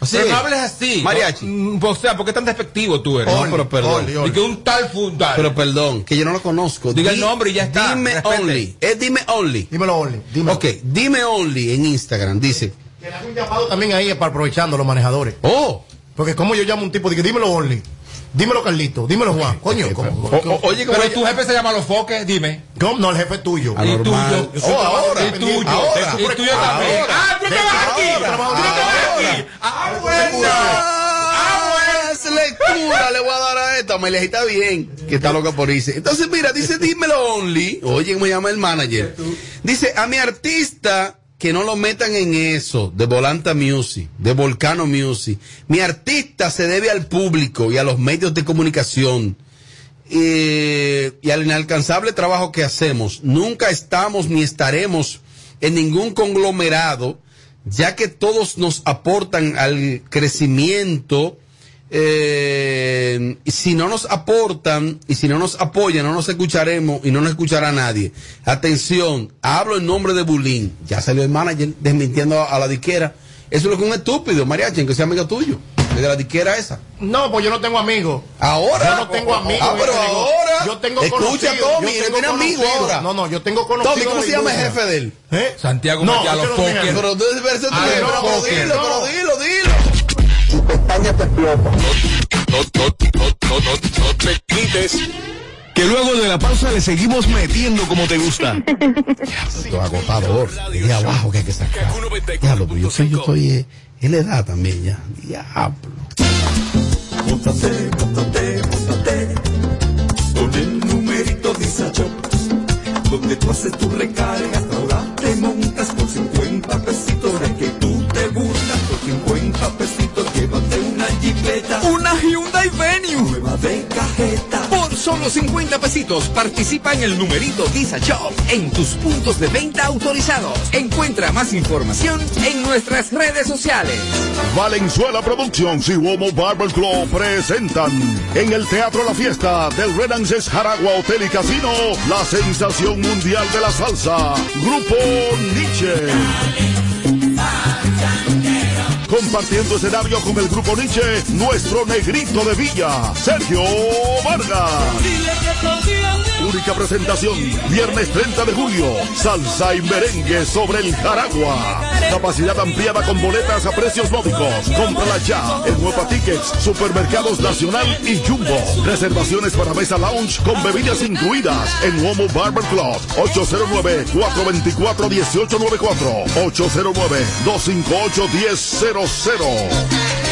[SPEAKER 3] Es.
[SPEAKER 2] no hables así.
[SPEAKER 3] Mariachi.
[SPEAKER 2] Mm, O sea, ¿por qué tan despectivo tú eres?
[SPEAKER 3] No,
[SPEAKER 1] Oli,
[SPEAKER 3] pero perdón.
[SPEAKER 1] Oli, Oli.
[SPEAKER 2] Y que un tal fundal.
[SPEAKER 3] Pero perdón, que yo no lo conozco.
[SPEAKER 2] Diga el nombre y ya está,
[SPEAKER 3] Dime
[SPEAKER 2] respete.
[SPEAKER 3] only. Es dime only.
[SPEAKER 1] Dímelo, Oli. Dímelo.
[SPEAKER 3] Ok, dime only en Instagram. Dice,
[SPEAKER 1] Que le hago un llamado también ahí para aprovechando los manejadores.
[SPEAKER 3] oh,
[SPEAKER 1] Porque como yo llamo a un tipo, digo, dímelo, Only. Dímelo, Carlito. Dímelo, Juan. Coño, ¿cómo-
[SPEAKER 3] o- o- oye,
[SPEAKER 2] Pero tu jefe se llama Los Foques, dime.
[SPEAKER 1] ¿cómo? No, el jefe es tuyo.
[SPEAKER 2] Y tuyo.
[SPEAKER 3] Oh, ahora.
[SPEAKER 2] Y tuyo.
[SPEAKER 1] Ahora.
[SPEAKER 2] Y tuyo también.
[SPEAKER 1] Ahora.
[SPEAKER 2] Ah, tú
[SPEAKER 1] De-
[SPEAKER 2] trabajas aquí.
[SPEAKER 1] ahora.
[SPEAKER 2] Tú trabajas aquí. Ah, bueno.
[SPEAKER 3] Ah, es lectura le voy a dar a esta. Amelia, está bien, que está loca por irse. Entonces, mira, dice, dímelo only. Oye, ¿cómo se llama el manager? Dice, a mi artista que no lo metan en eso, de Volanta Music, de Volcano Music. Mi artista se debe al público y a los medios de comunicación. eh, y al inalcanzable trabajo que hacemos. Nunca estamos ni estaremos en ningún conglomerado, ya que todos nos aportan al crecimiento. Eh, si no nos aportan y si no nos apoyan, no nos escucharemos y no nos escuchará nadie. Atención, hablo en nombre de Bulín. Ya salió el manager desmintiendo a, a la diquera. Eso es lo que es un estúpido, mariachi, que sea amigo tuyo, de la diquera esa.
[SPEAKER 1] No, pues yo no tengo amigos.
[SPEAKER 3] Ahora.
[SPEAKER 1] Yo no tengo amigos.
[SPEAKER 3] Ah, pero
[SPEAKER 1] este
[SPEAKER 3] ahora.
[SPEAKER 1] Yo tengo
[SPEAKER 3] Escucha, Tommy,
[SPEAKER 1] yo tengo
[SPEAKER 3] ahora.
[SPEAKER 1] No, no, yo tengo conocidos.
[SPEAKER 3] Tommy, ¿cómo se llama el jefe de él?
[SPEAKER 1] ¿Eh?
[SPEAKER 2] Santiago
[SPEAKER 1] No.
[SPEAKER 3] Pero
[SPEAKER 2] Ah,
[SPEAKER 3] jefe,
[SPEAKER 2] no,
[SPEAKER 3] pero
[SPEAKER 2] porque
[SPEAKER 3] dilo,
[SPEAKER 1] no.
[SPEAKER 3] Pero dilo, dilo.
[SPEAKER 11] No, no, no, no, no, no te quites. Que luego de la pausa le seguimos metiendo como te gusta. *laughs*
[SPEAKER 3] Esto es agotador. De abajo que hay que sacar. Diablo, yo sé, yo estoy eh, en la edad también ya. Diablo.
[SPEAKER 12] Móntate, móntate, móntate Con el numerito Shop Donde tú haces tu recargas Ahora te montas por 50 Por
[SPEAKER 11] solo 50 pesitos participa en el numerito Visa Shop en tus puntos de venta autorizados. Encuentra más información en nuestras redes sociales.
[SPEAKER 13] Valenzuela Productions y Womo Barber Club presentan en el Teatro La Fiesta del Renances Jaragua Hotel y Casino la sensación mundial de la salsa, Grupo Nietzsche. Compartiendo escenario con el Grupo Nietzsche, nuestro negrito de Villa, Sergio Vargas.
[SPEAKER 14] Única presentación, viernes 30 de julio, salsa y merengue sobre el Jaragua. Capacidad ampliada con boletas a precios módicos. Cómprala ya en Huepa Tickets, Supermercados Nacional y Jumbo. Reservaciones para mesa lounge con bebidas incluidas en Womo Barber Club. 809-424-1894. 809-258-1000.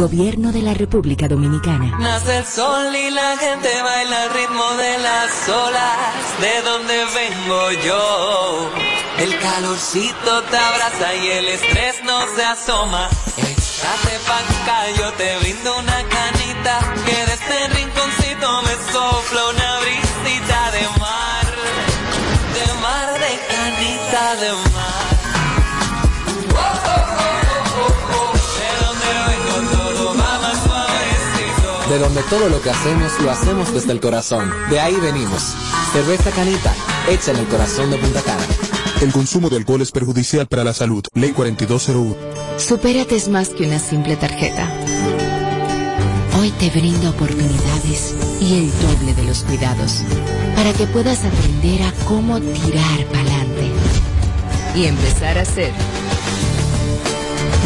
[SPEAKER 15] Gobierno de la República Dominicana.
[SPEAKER 16] Nace el sol y la gente baila al ritmo de las olas, de donde vengo yo. El calorcito te abraza y el estrés no se asoma. Échate pa' yo te brindo una canita, que de este rinconcito me sopla una brisita de mar, de mar, de canita, de mar. De donde todo
[SPEAKER 17] lo que hacemos lo hacemos desde el corazón. De ahí venimos. Cerveza Canita, hecha en el corazón de Punta Cana.
[SPEAKER 18] El consumo de alcohol es perjudicial para la salud. Ley 4201.
[SPEAKER 15] Supérate es más que una simple tarjeta. Hoy te brindo oportunidades y el doble de los cuidados para que puedas aprender a cómo tirar pa'lante y empezar a ser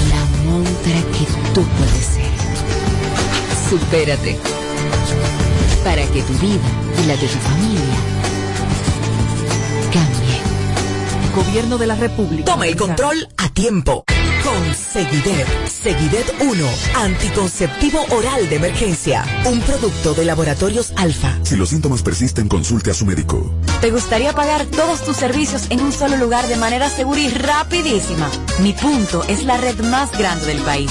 [SPEAKER 15] la montra que tú puedes ser. Supérate para que tu vida y la de tu familia cambie.
[SPEAKER 19] Gobierno de la República. Toma el control a tiempo. Con Seguidet. Seguidet 1. Anticonceptivo oral de emergencia. Un producto de laboratorios alfa.
[SPEAKER 20] Si los síntomas persisten, consulte a su médico.
[SPEAKER 21] ¿Te gustaría pagar todos tus servicios en un solo lugar de manera segura y rapidísima? Mi punto es la red más grande del país.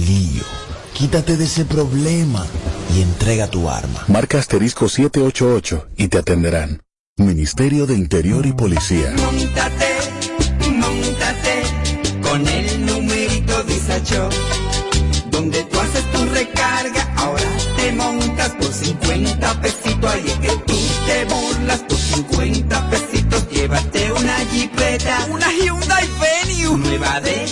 [SPEAKER 22] Quítate de ese problema y entrega tu arma.
[SPEAKER 20] Marca asterisco 788 y te atenderán. Ministerio de Interior y Policía.
[SPEAKER 12] Montate, montate con el numerito Disacho. Donde tú haces tu recarga, ahora te montas por 50 pesitos. Ahí es que tú te burlas por 50 pesitos. Llévate una jipeta, una Hyundai Venue, nueva de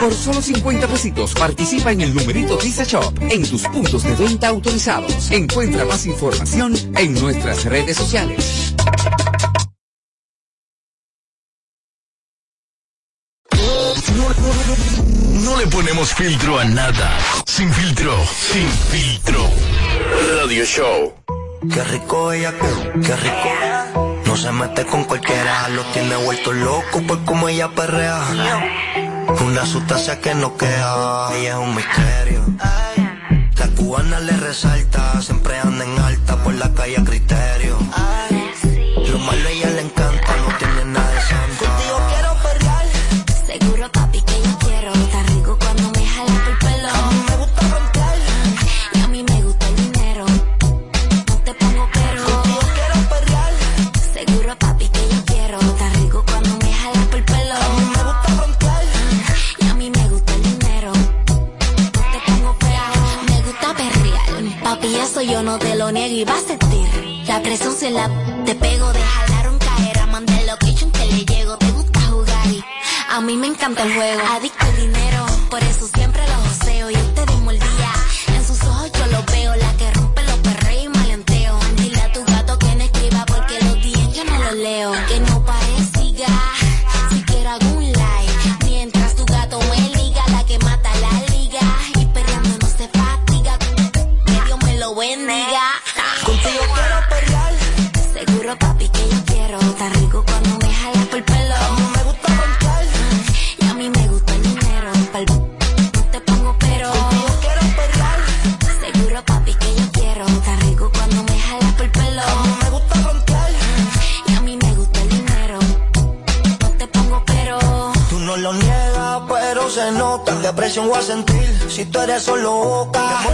[SPEAKER 11] Por solo 50 pesitos participa en el numerito Visa Shop en tus puntos de venta autorizados. Encuentra más información en nuestras redes sociales.
[SPEAKER 23] No le ponemos filtro a nada. Sin filtro, sin filtro. Radio Show.
[SPEAKER 24] Qué rico ella, qué, qué rico. No se mete con cualquiera, lo tiene vuelto loco por como ella perrea. Una sustancia que no queda, ella es un misterio. La cubana le resalta, siempre anda en alta por la calle a criterio. No
[SPEAKER 25] te lo niego y vas a sentir La presión se la te pego De jalar un caer a mandar location que le llego Te gusta jugar y a mí me encanta el juego. Adicto al dinero, por eso
[SPEAKER 24] voy a sentir si tú eres solo boca.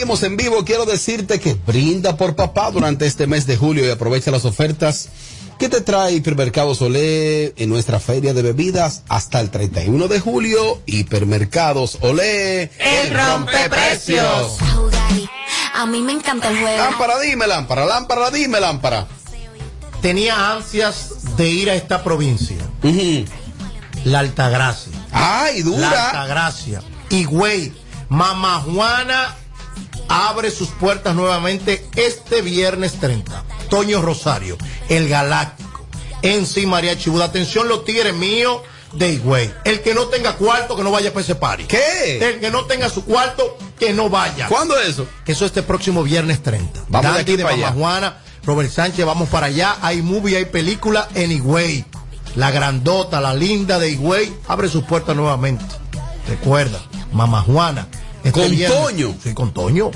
[SPEAKER 3] Seguimos en vivo. Quiero decirte que brinda por papá durante este mes de julio y aprovecha las ofertas que te trae Hipermercados Olé en nuestra feria de bebidas hasta el 31 de julio. Hipermercados Olé.
[SPEAKER 25] El rompeprecios. A mí me encanta el juego.
[SPEAKER 3] Lámpara, dime lámpara, lámpara, dime lámpara.
[SPEAKER 1] Tenía ansias de ir a esta provincia. La Altagracia.
[SPEAKER 3] Ay, dura.
[SPEAKER 1] La Altagracia. Y güey, Mamá Juana abre sus puertas nuevamente este viernes 30. Toño Rosario, el Galáctico, en sí María Chibuda. Atención los tigres míos de Higüey. El que no tenga cuarto, que no vaya para ese party.
[SPEAKER 3] ¿Qué?
[SPEAKER 1] El que no tenga su cuarto, que no vaya.
[SPEAKER 3] ¿Cuándo es eso?
[SPEAKER 1] Eso este próximo viernes 30.
[SPEAKER 3] Vamos de
[SPEAKER 1] Dandy
[SPEAKER 3] aquí
[SPEAKER 1] de
[SPEAKER 3] para
[SPEAKER 1] Mamá
[SPEAKER 3] allá.
[SPEAKER 1] Juana, Robert Sánchez, vamos para allá. Hay movie, hay película en Higüey. La grandota, la linda de Higüey, abre sus puertas nuevamente. Recuerda, Mamá Juana. Este
[SPEAKER 3] ¿Con
[SPEAKER 1] viernes-
[SPEAKER 3] Toño?
[SPEAKER 1] Sí, con Toño.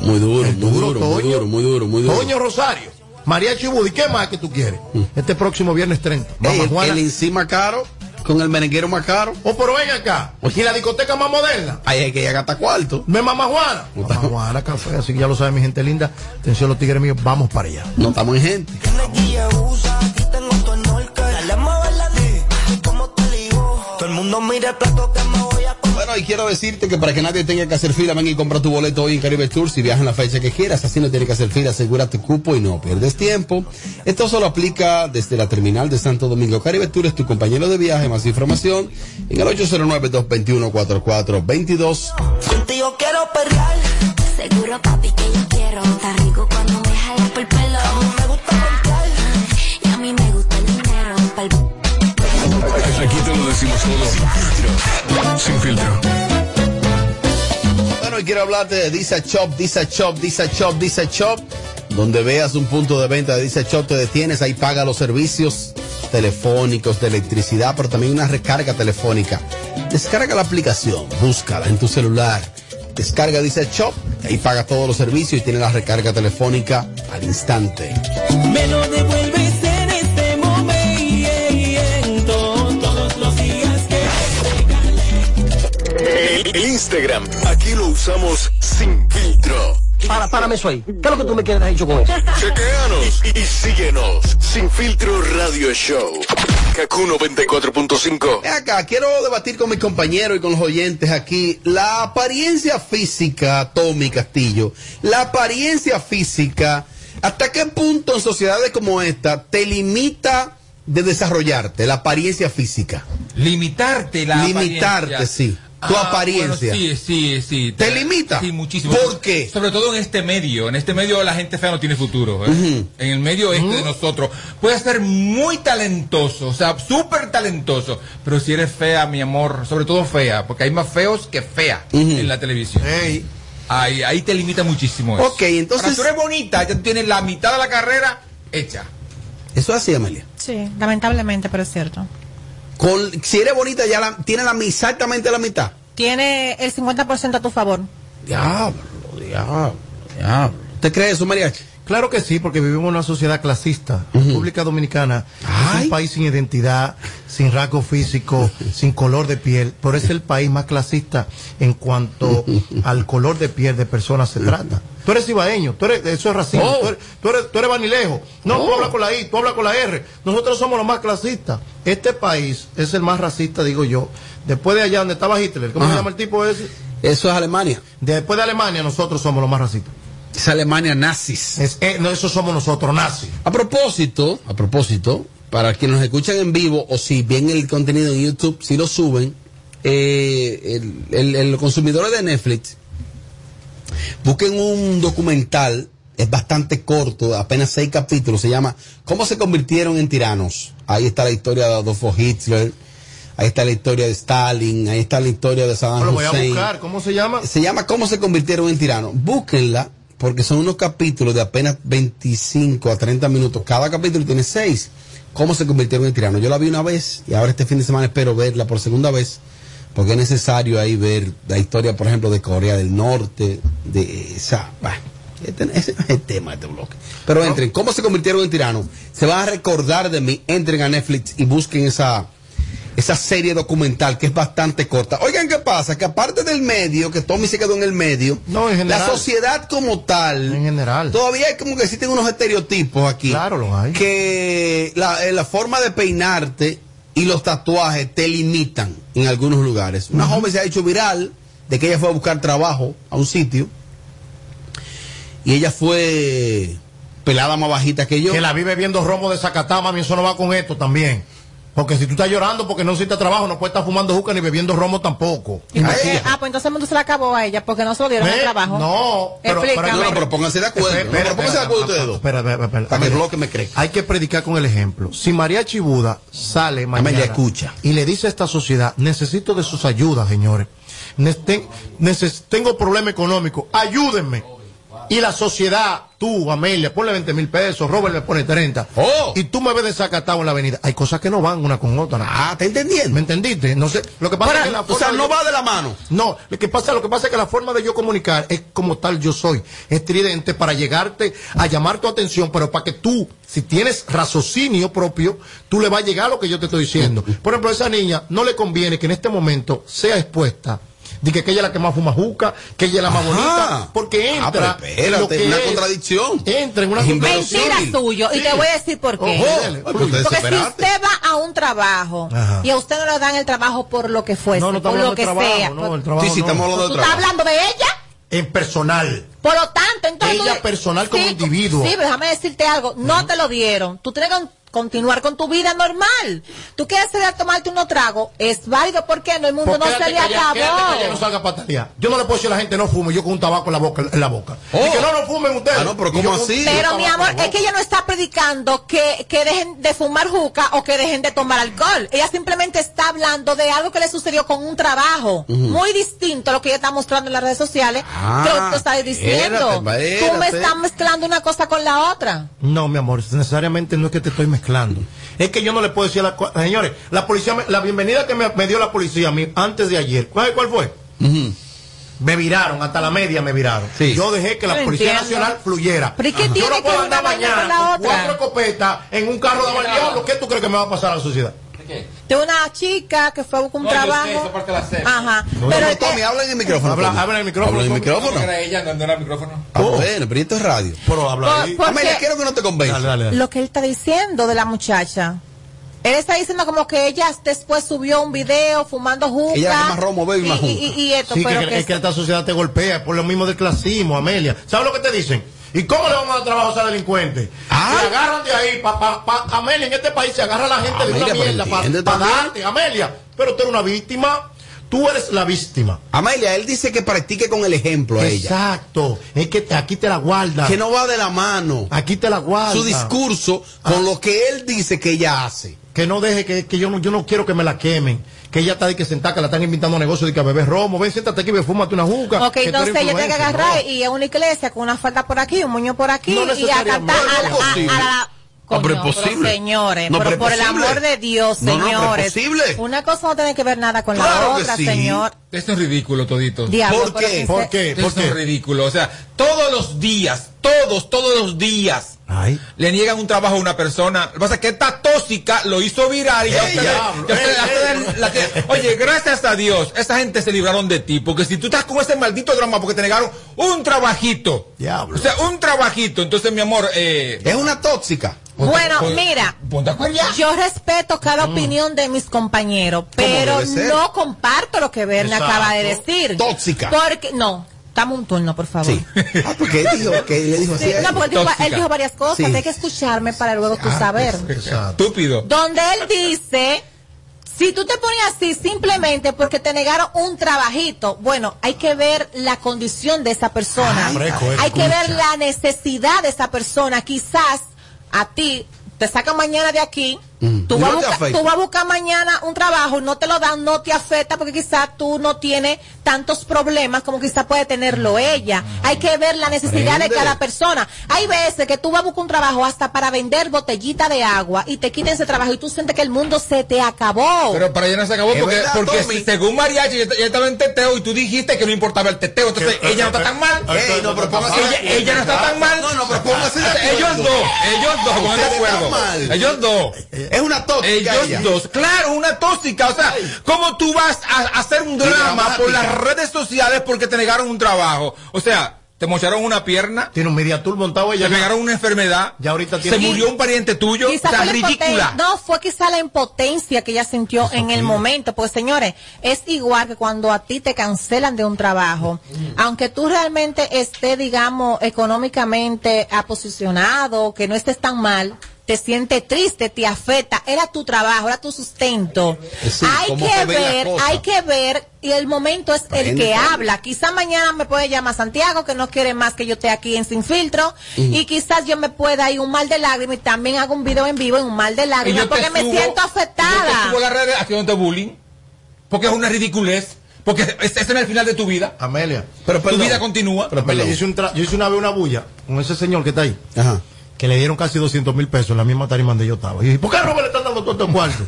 [SPEAKER 3] Muy duro, muy
[SPEAKER 1] duro,
[SPEAKER 3] duro, muy duro, muy duro, muy duro.
[SPEAKER 1] Toño Rosario, María Chibudi, ¿qué más que tú quieres? Este próximo viernes 30.
[SPEAKER 3] Mm. Ey,
[SPEAKER 1] Mamá
[SPEAKER 3] el,
[SPEAKER 1] Juana.
[SPEAKER 3] el encima caro con el merenguero más caro.
[SPEAKER 1] Oh, pero ven acá. ¿Y la discoteca más moderna?
[SPEAKER 3] Ahí hay que llegar hasta cuarto.
[SPEAKER 1] ¿Ve Mamá Juana? Mamá Juana, café, así que ya lo saben mi gente linda. Atención los tigres míos, vamos para allá.
[SPEAKER 3] No estamos en gente.
[SPEAKER 24] Todo el mundo mira el plato que
[SPEAKER 3] Bueno, y quiero decirte que para que nadie tenga que hacer fila, ven y compra tu boleto hoy en Caribe Tour si viajas en la fecha que quieras. Así no tienes que hacer fila, asegura tu cupo y no pierdes tiempo. Esto solo aplica desde la terminal de Santo Domingo. Caribe Tour es tu compañero de viaje. Más información en el 809-221-4422.
[SPEAKER 24] Contigo quiero.
[SPEAKER 25] Seguro, papi, que yo quiero
[SPEAKER 3] hablarte de Disa Shop, Disa Shop, Disa Shop, Disa Shop. Donde veas un punto de venta de Disa Shop, te detienes, ahí paga los servicios telefónicos, de electricidad, pero también una recarga telefónica. Descarga la aplicación, búscala en tu celular. Descarga Disa Shop, ahí paga todos los servicios y tiene la recarga telefónica al instante.
[SPEAKER 12] Me lo devuelves
[SPEAKER 23] El, Instagram, aquí lo usamos sin filtro.
[SPEAKER 26] Para, párame eso ahí. ¿Qué es lo que tú me quieres dicho con eso?
[SPEAKER 23] Chequeanos y, y síguenos. Sin filtro radio show. Kaku 94.5.
[SPEAKER 3] Ven acá, quiero debatir con mis compañeros y con los oyentes aquí. La apariencia física, Tommy Castillo, la apariencia física, ¿hasta qué punto en sociedades como esta te limita de desarrollarte la apariencia física?
[SPEAKER 2] Limitarte la
[SPEAKER 3] Limitarte,
[SPEAKER 2] apariencia.
[SPEAKER 3] sí. Tu
[SPEAKER 2] Ah,
[SPEAKER 3] apariencia.
[SPEAKER 2] bueno, sí, sí, sí.
[SPEAKER 3] ¿Te limita?
[SPEAKER 2] Sí, muchísimo.
[SPEAKER 3] ¿Por qué?
[SPEAKER 2] Sobre todo en este medio. En este medio la gente fea no tiene futuro. ¿eh? En el medio este de nosotros. Puedes ser muy talentoso, o sea, súper talentoso. Pero si eres fea, mi amor, sobre todo fea, porque hay más feos que fea en la televisión. Ahí, ahí te limita muchísimo eso.
[SPEAKER 3] Ok, entonces-
[SPEAKER 2] Ahora, tú eres bonita, ya tienes la mitad de la carrera hecha.
[SPEAKER 3] Eso es así, Amelia.
[SPEAKER 4] Sí, lamentablemente, pero es cierto.
[SPEAKER 3] Con, si eres bonita, ya la, tiene la, exactamente la mitad.
[SPEAKER 4] Tiene el 50% a tu favor.
[SPEAKER 3] Diablo, diablo, diablo. ¿Usted cree eso, mariachi?
[SPEAKER 1] Claro que sí, porque vivimos en una sociedad clasista. República Dominicana es un país sin identidad, sin rasgo físico, *laughs* sin color de piel. Por eso es el país más clasista en cuanto *laughs* al color de piel de personas se trata. Tú eres ibaeño, tú eres, eso es racismo.
[SPEAKER 3] Oh.
[SPEAKER 1] Tú, eres, tú, eres, tú eres vanilejo. No, tú
[SPEAKER 3] Oh.
[SPEAKER 1] hablas con la I, tú hablas con la R. Nosotros somos los más clasistas. Este país es el más racista, digo yo. Después de allá donde estaba Hitler, ¿cómo
[SPEAKER 3] Ajá.
[SPEAKER 1] se llama el tipo ese?
[SPEAKER 3] Eso es Alemania.
[SPEAKER 1] Después de Alemania, nosotros somos los más racistas.
[SPEAKER 3] Es Alemania nazis.
[SPEAKER 1] Es, eh, no, eso somos nosotros, nazis.
[SPEAKER 3] A propósito, a propósito, para quienes nos escuchan en vivo o si ven el contenido en YouTube, si lo suben, eh, el, el- el- los consumidores de Netflix busquen un documental, es bastante corto, apenas seis capítulos, se llama ¿Cómo se convirtieron en tiranos? Ahí está la historia de Adolfo Hitler, ahí está la historia de Stalin, ahí está la historia de Saddam
[SPEAKER 1] Lo voy a
[SPEAKER 3] Hussein.
[SPEAKER 1] buscar, ¿cómo se llama?
[SPEAKER 3] Se llama ¿Cómo se convirtieron en tiranos? Búsquenla, porque son unos capítulos de apenas 25 a 30 minutos. Cada capítulo tiene 6. ¿Cómo se convirtieron en tiranos? Yo la vi una vez y ahora este fin de semana espero verla por segunda vez, porque es necesario ahí ver la historia, por ejemplo, de Corea del Norte, de esa. bah, este- ese es el tema de este bloque. Pero entren, ¿cómo se convirtieron en tiranos? Se van a recordar de mí, entren a Netflix y busquen esa esa serie documental que es bastante corta. Oigan, ¿qué pasa? Que aparte del medio, que Tommy se quedó en el medio,
[SPEAKER 1] No, en general.
[SPEAKER 3] la sociedad como tal,
[SPEAKER 1] En general.
[SPEAKER 3] todavía hay como que existen unos estereotipos aquí.
[SPEAKER 1] Claro, los hay.
[SPEAKER 3] Que la, eh, la forma de peinarte y los tatuajes te limitan en algunos lugares. Una joven se ha hecho viral de que ella fue a buscar trabajo a un sitio y ella fue pelada más bajita que yo.
[SPEAKER 1] Que la vive viendo romo de Zacatá, mami, eso no va con esto también. Porque si tú estás llorando porque no necesitas trabajo, no puedes estar fumando juca ni bebiendo romo tampoco.
[SPEAKER 4] Eh, ah, pues entonces el mundo se le acabó a ella porque no se lo dieron el trabajo.
[SPEAKER 1] No, pero.
[SPEAKER 3] No, no, pero pónganse de acuerdo.
[SPEAKER 1] Espera,
[SPEAKER 3] No, pero
[SPEAKER 1] espera,
[SPEAKER 3] pónganse de acuerdo
[SPEAKER 1] espera,
[SPEAKER 3] ustedes dos.
[SPEAKER 1] espera, espera, espera.
[SPEAKER 3] Para que el bloque me crezca.
[SPEAKER 1] Hay que predicar con el ejemplo. Si María Chibuda sale mañana
[SPEAKER 3] Amelia, escucha.
[SPEAKER 1] y le dice a esta sociedad, necesito de sus ayudas, señores. Ten- neces- tengo problema económico, ayúdenme. Y la sociedad, tú, Amelia, ponle 20 mil pesos, Robert le pone 30.
[SPEAKER 3] Oh.
[SPEAKER 1] Y tú me ves desacatado en la avenida. Hay cosas que no van una con otra.
[SPEAKER 3] Ah, ¿te entendiendo?
[SPEAKER 1] ¿Me entendiste? No sé. Lo que pasa es que la
[SPEAKER 3] o
[SPEAKER 1] forma
[SPEAKER 3] sea,
[SPEAKER 1] de
[SPEAKER 3] no
[SPEAKER 1] yo-
[SPEAKER 3] va de la mano.
[SPEAKER 1] no, lo que pasa, lo que pasa es que la forma de yo comunicar es como tal yo soy, estridente para llegarte a llamar tu atención, pero para que tú, si tienes raciocinio propio, tú le vas a llegar a lo que yo te estoy diciendo. Por ejemplo, a esa niña no le conviene que en este momento sea expuesta. De que, que ella es la que más fuma juca, que ella es la más
[SPEAKER 3] Ajá.
[SPEAKER 1] bonita, porque
[SPEAKER 3] Ah, pero
[SPEAKER 1] entra en
[SPEAKER 3] espérate,
[SPEAKER 1] lo que
[SPEAKER 3] una
[SPEAKER 1] es-
[SPEAKER 3] contradicción.
[SPEAKER 1] Entra en una contradicción.
[SPEAKER 4] Mentira suyo. Y te voy a decir por qué.
[SPEAKER 1] Ojo,
[SPEAKER 3] pero ustedes
[SPEAKER 4] Porque si usted va a un trabajo
[SPEAKER 1] Ajá.
[SPEAKER 4] y a usted no le dan el trabajo por lo que fuese,
[SPEAKER 1] No, no
[SPEAKER 4] por lo
[SPEAKER 1] hablando
[SPEAKER 4] que
[SPEAKER 1] de trabajo,
[SPEAKER 4] sea,
[SPEAKER 1] no, el trabajo
[SPEAKER 3] Sí, sí, estamos hablando
[SPEAKER 4] ¿tú
[SPEAKER 3] de
[SPEAKER 4] estás
[SPEAKER 3] trabajo.
[SPEAKER 4] hablando de ella?
[SPEAKER 1] En personal.
[SPEAKER 4] Por lo tanto, entonces...
[SPEAKER 1] Ella
[SPEAKER 4] tú-
[SPEAKER 1] personal como
[SPEAKER 4] Sí,
[SPEAKER 1] individuo.
[SPEAKER 4] Sí, pero déjame decirte algo. No te lo dieron. Tú tienes que continuar con tu vida normal. Tú quieres salir a tomarte unos tragos. Es válido porque no, el mundo
[SPEAKER 1] Pues
[SPEAKER 4] no se le
[SPEAKER 1] quédate callado, no
[SPEAKER 4] acabó.
[SPEAKER 1] salga patalear. Yo no le puedo decir a la gente no fume, yo con un tabaco en la boca. En la boca.
[SPEAKER 3] Oh.
[SPEAKER 1] Y que no, no fumen ustedes.
[SPEAKER 3] Ah, no, pero
[SPEAKER 1] yo
[SPEAKER 3] ¿cómo así?
[SPEAKER 4] Pero mi amor,
[SPEAKER 1] en
[SPEAKER 4] es que ella no está predicando que, que dejen de fumar juca o que dejen de tomar alcohol. Ella simplemente está hablando de algo que le sucedió con un trabajo muy distinto a lo que ella está mostrando en las redes sociales.
[SPEAKER 3] Ah,
[SPEAKER 4] que lo estás diciendo.
[SPEAKER 3] espérate,
[SPEAKER 4] Tú me estás mezclando una cosa con la otra.
[SPEAKER 1] No, mi amor, necesariamente no es que te estoy mezclando. Es que yo no le puedo decir a la... Señores, la policía, me- la bienvenida que me, me dio la policía a mí antes de ayer, ¿cuál, cuál fue? Me viraron, hasta la media me viraron.
[SPEAKER 3] Sí.
[SPEAKER 1] Yo dejé que la
[SPEAKER 4] No
[SPEAKER 1] Policía
[SPEAKER 4] entiendo.
[SPEAKER 1] Nacional fluyera.
[SPEAKER 4] ¿Pero qué
[SPEAKER 1] Yo
[SPEAKER 4] tiene
[SPEAKER 1] no
[SPEAKER 4] que
[SPEAKER 1] puedo andar mañana
[SPEAKER 4] con la
[SPEAKER 1] con
[SPEAKER 4] otra?
[SPEAKER 1] cuatro escopetas en un carro de
[SPEAKER 2] No,
[SPEAKER 1] diablo. ¿Qué tú crees que me va a pasar a la sociedad?
[SPEAKER 4] De una chica que fue a buscar un
[SPEAKER 2] No, yo sé,
[SPEAKER 4] trabajo.
[SPEAKER 2] esa parte la sé.
[SPEAKER 4] Ajá.
[SPEAKER 3] No,
[SPEAKER 4] pero
[SPEAKER 3] no,
[SPEAKER 4] es que-
[SPEAKER 3] Tommy, habla en el micrófono.
[SPEAKER 1] Habla-
[SPEAKER 3] Tommy.
[SPEAKER 1] habla en el micrófono,
[SPEAKER 3] Habla en el
[SPEAKER 1] Tommy.
[SPEAKER 3] micrófono.
[SPEAKER 2] Era ella, no, era el micrófono.
[SPEAKER 3] Ah, bueno, pero esto es radio.
[SPEAKER 1] Pero habla
[SPEAKER 4] Por-
[SPEAKER 1] ahí.
[SPEAKER 3] Amelia,
[SPEAKER 4] qué?
[SPEAKER 3] quiero que no te convenza.
[SPEAKER 1] Dale, dale, dale.
[SPEAKER 4] lo que él está diciendo de la muchacha. Él está diciendo como que ella después subió un video fumando juca.
[SPEAKER 3] Ella es que más romo bebe y más
[SPEAKER 4] y, y- y esto,
[SPEAKER 1] Sí, que,
[SPEAKER 4] pero
[SPEAKER 1] que-
[SPEAKER 4] que
[SPEAKER 1] es que esta sociedad te golpea por lo mismo del clasismo, Amelia. ¿Sabes lo que te dicen? ¿Y cómo le vamos a dar trabajo a esa delincuente?
[SPEAKER 3] Ah.
[SPEAKER 1] Se agarran de ahí, pa, pa, pa- Amelia, en este país se agarra a la gente de una mierda para
[SPEAKER 3] también.
[SPEAKER 1] darte, Amelia. Pero tú eres una víctima, tú eres la víctima.
[SPEAKER 3] Amelia, él dice que practique con el ejemplo a ella.
[SPEAKER 1] Exacto, es que te- aquí te la guarda.
[SPEAKER 3] Que no va de la mano.
[SPEAKER 1] Aquí te la guarda.
[SPEAKER 3] Su discurso con lo que él dice que ella hace.
[SPEAKER 1] Que no deje que, que yo, no, yo no quiero que me la quemen. Que ella está de que sentada, que la están invitando a negocio de que a beber romo. Ven, siéntate aquí, ve, fúmate una juca.
[SPEAKER 4] Ok, entonces ella tiene que agarrar
[SPEAKER 1] No.
[SPEAKER 4] y a una iglesia con una falda por aquí, un moño por aquí
[SPEAKER 1] No
[SPEAKER 4] y a cantar a, la- a-
[SPEAKER 3] posible.
[SPEAKER 4] a la- Coño,
[SPEAKER 3] pero es posible.
[SPEAKER 4] señores,
[SPEAKER 3] No,
[SPEAKER 4] pero, por el amor de Dios,
[SPEAKER 3] No, no, pero
[SPEAKER 4] señores.
[SPEAKER 3] posible.
[SPEAKER 4] Una cosa no tiene que ver nada con
[SPEAKER 2] Claro
[SPEAKER 4] la otra,
[SPEAKER 2] sí.
[SPEAKER 4] señor.
[SPEAKER 2] Esto es ridículo todito.
[SPEAKER 4] Diablo, ¿Por qué? ¿Por qué?
[SPEAKER 2] Esto
[SPEAKER 1] ¿Por qué?
[SPEAKER 2] es ridículo. O sea, todos los días, todos, todos los días. Le niegan un trabajo a una persona. Lo que pasa es que esta tóxica lo hizo viral y ya
[SPEAKER 1] ¡Ey,
[SPEAKER 2] ustedes-
[SPEAKER 1] diablo!
[SPEAKER 2] ya ustedes-
[SPEAKER 1] ¡Ey,
[SPEAKER 2] ustedes la tienen- Oye, gracias a Dios, esa gente se libraron de ti. Porque si tú estás con ese maldito drama porque te negaron un trabajito.
[SPEAKER 1] Diablo.
[SPEAKER 2] O sea, un trabajito. Entonces, mi amor, eh,
[SPEAKER 3] Es una tóxica.
[SPEAKER 4] Bueno,
[SPEAKER 2] Ponte-
[SPEAKER 4] mira,
[SPEAKER 2] ponte
[SPEAKER 4] yo respeto cada opinión de mis compañeros, pero no comparto lo que Berna acaba de decir.
[SPEAKER 3] Tóxica.
[SPEAKER 4] Porque, no, dame un turno, por favor.
[SPEAKER 3] Sí. Ah, porque él dijo que le dijo así.
[SPEAKER 4] No, porque él dijo,
[SPEAKER 2] Tóxica.
[SPEAKER 4] él dijo varias cosas,
[SPEAKER 3] Sí.
[SPEAKER 4] hay que escucharme para luego tú
[SPEAKER 3] Ah,
[SPEAKER 4] saber.
[SPEAKER 2] Estúpido.
[SPEAKER 4] Donde él dice, si tú te pones así simplemente porque te negaron un trabajito, bueno, hay que ver la condición de esa persona.
[SPEAKER 1] Ay,
[SPEAKER 4] hay que ver la necesidad de esa persona. Quizás a ti te sacan mañana de aquí.
[SPEAKER 3] Mm.
[SPEAKER 4] Tú vas, tú vas a buscar mañana un trabajo, no te lo dan, no te afecta porque quizás tú no tienes tantos problemas como quizás puede tenerlo ella. Hay que ver la necesidad de cada persona. Hay veces que tú vas a buscar un trabajo hasta para vender botellita de agua y te quitan ese trabajo y tú sientes que el mundo se te acabó.
[SPEAKER 2] Pero para ella no se acabó porque,
[SPEAKER 3] verdad,
[SPEAKER 2] porque
[SPEAKER 3] Tommy.
[SPEAKER 2] según Mariachi ella, estaba en teteo y tú dijiste que no importaba el teteo. Entonces
[SPEAKER 1] ¿Qué?
[SPEAKER 2] ella no está tan mal.
[SPEAKER 3] Ey, no, pero
[SPEAKER 2] Ella, no está tan mal.
[SPEAKER 3] No, no, pero póngase
[SPEAKER 2] Ellos dos, ellos dos, con
[SPEAKER 3] Ustedes
[SPEAKER 2] de acuerdo.
[SPEAKER 3] están mal.
[SPEAKER 2] Ellos dos.
[SPEAKER 3] Es una tóxica.
[SPEAKER 2] Ellos
[SPEAKER 3] ella.
[SPEAKER 2] dos, claro, una tóxica. O sea, ¿cómo tú vas a, hacer un drama por las redes sociales porque te negaron un trabajo? O sea, te mocharon una pierna,
[SPEAKER 1] Tiene un Mediatur montado ella.
[SPEAKER 2] te pegaron una enfermedad,
[SPEAKER 1] Ya ahorita
[SPEAKER 2] se murió un pariente tuyo. O
[SPEAKER 4] Quizá
[SPEAKER 2] sea,
[SPEAKER 4] fue la
[SPEAKER 2] ridícula.
[SPEAKER 4] No, fue quizá la impotencia que ella sintió en el momento. Porque, señores, es igual que cuando a ti te cancelan de un trabajo. Aunque tú realmente estés, digamos, económicamente aposicionado, que no estés tan mal, te sientes triste, te afecta. Era tu trabajo, era tu sustento.
[SPEAKER 3] Eh, sí,
[SPEAKER 4] hay que ver, hay que ver, y el momento es el que habla. Quizá mañana me puede llamar Santiago, que no quiere más que yo esté aquí en Sin Filtro, y quizás yo me pueda ir un mal de lágrimas y también hago un video en vivo en un mal de lágrimas porque me siento
[SPEAKER 2] y Yo te
[SPEAKER 4] afectada.
[SPEAKER 2] subo las redes haciéndote bullying. Porque es una ridiculez. Porque ese es el final de tu vida.
[SPEAKER 1] Amelia.
[SPEAKER 3] Pero
[SPEAKER 2] tu vida continúa.
[SPEAKER 3] Pero
[SPEAKER 1] Amelia, yo, hice un tra- yo hice una vez una bulla con ese señor que está ahí.
[SPEAKER 3] Ajá.
[SPEAKER 1] Que le dieron casi 200 mil pesos en la misma tarima donde yo estaba. Y dije, ¿por qué Robert le están dando todo estos cuartos?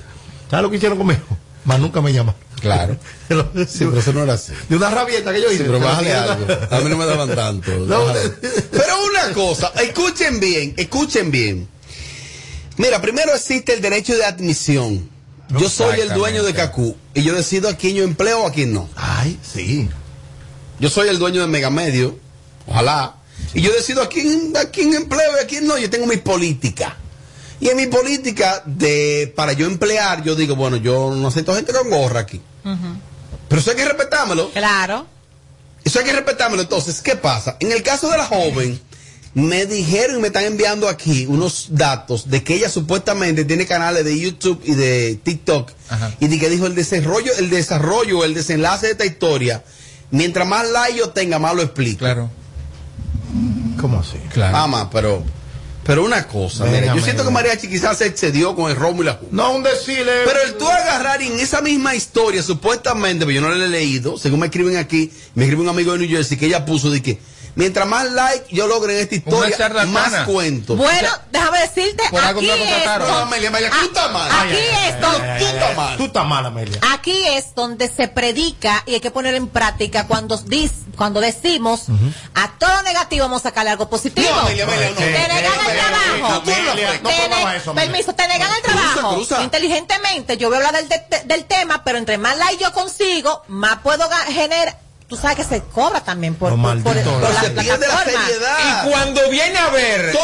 [SPEAKER 1] ¿Sabes lo que hicieron conmigo? *laughs* Más nunca me llamaron.
[SPEAKER 3] Claro. *laughs* Sí, pero eso no era así.
[SPEAKER 1] De una rabieta que yo
[SPEAKER 3] Sí,
[SPEAKER 1] hice.
[SPEAKER 3] pero
[SPEAKER 1] Se lo
[SPEAKER 3] bájale algo. A mí no me daban tanto. *laughs*
[SPEAKER 1] No.
[SPEAKER 3] Pero una cosa, escuchen bien, escuchen bien. Mira, primero existe el derecho de admisión. Yo soy el dueño de Cacú y yo decido a quién yo empleo o a quién no.
[SPEAKER 1] Ay, sí.
[SPEAKER 3] Yo soy el dueño de Megamedio, ojalá. Y yo decido a quién, a quién empleo y a quién no. Yo tengo mi política. Y en mi política de para yo emplear, yo digo, bueno, yo no acepto gente con gorra aquí. Pero eso hay que respetármelo.
[SPEAKER 4] Claro.
[SPEAKER 3] Eso hay que respetármelo. Entonces, ¿qué pasa? En el caso de la joven, me dijeron y me están enviando aquí unos datos de que ella supuestamente tiene canales de YouTube y de TikTok. Y de que dijo el desarrollo, el desarrollo, el desenlace de esta historia. Mientras más like yo tenga, más lo explico.
[SPEAKER 2] Claro.
[SPEAKER 1] ¿Cómo así?
[SPEAKER 2] Claro.
[SPEAKER 3] Ama, pero, pero una cosa,
[SPEAKER 1] Venga,
[SPEAKER 3] mira, yo
[SPEAKER 1] venga.
[SPEAKER 3] siento que Mariachi quizás se excedió con el romo y la jugo.
[SPEAKER 1] No, un decirle.
[SPEAKER 3] Pero el tú agarrar y en esa misma historia, supuestamente, pero yo no la he leído, según me escriben aquí, me escribe un amigo de New Jersey que ella puso de que mientras más like yo logre en esta historia, más cuento.
[SPEAKER 4] Bueno, déjame decirte,
[SPEAKER 2] Por algo
[SPEAKER 4] aquí es,
[SPEAKER 3] Amelia, Amelia, tú estás mal.
[SPEAKER 4] aquí es don-
[SPEAKER 3] Tú estás mal.
[SPEAKER 1] Tú estás mal, Amelia.
[SPEAKER 4] Aquí es donde se predica y hay que poner en práctica cuando, dis- cuando decimos a todo negativo vamos a sacarle algo positivo.
[SPEAKER 3] No, Amelia, Amelia, no.
[SPEAKER 4] Te negan el trabajo. Te permiso, te negan el trabajo. Inteligentemente, yo voy a hablar del, de- del tema, pero entre más like yo consigo, más puedo generar. Tú sabes que se cobra también por,
[SPEAKER 1] Los
[SPEAKER 4] por, por- por la
[SPEAKER 3] se pierde la
[SPEAKER 4] plataforma.
[SPEAKER 3] seriedad.
[SPEAKER 2] Y cuando viene a ver,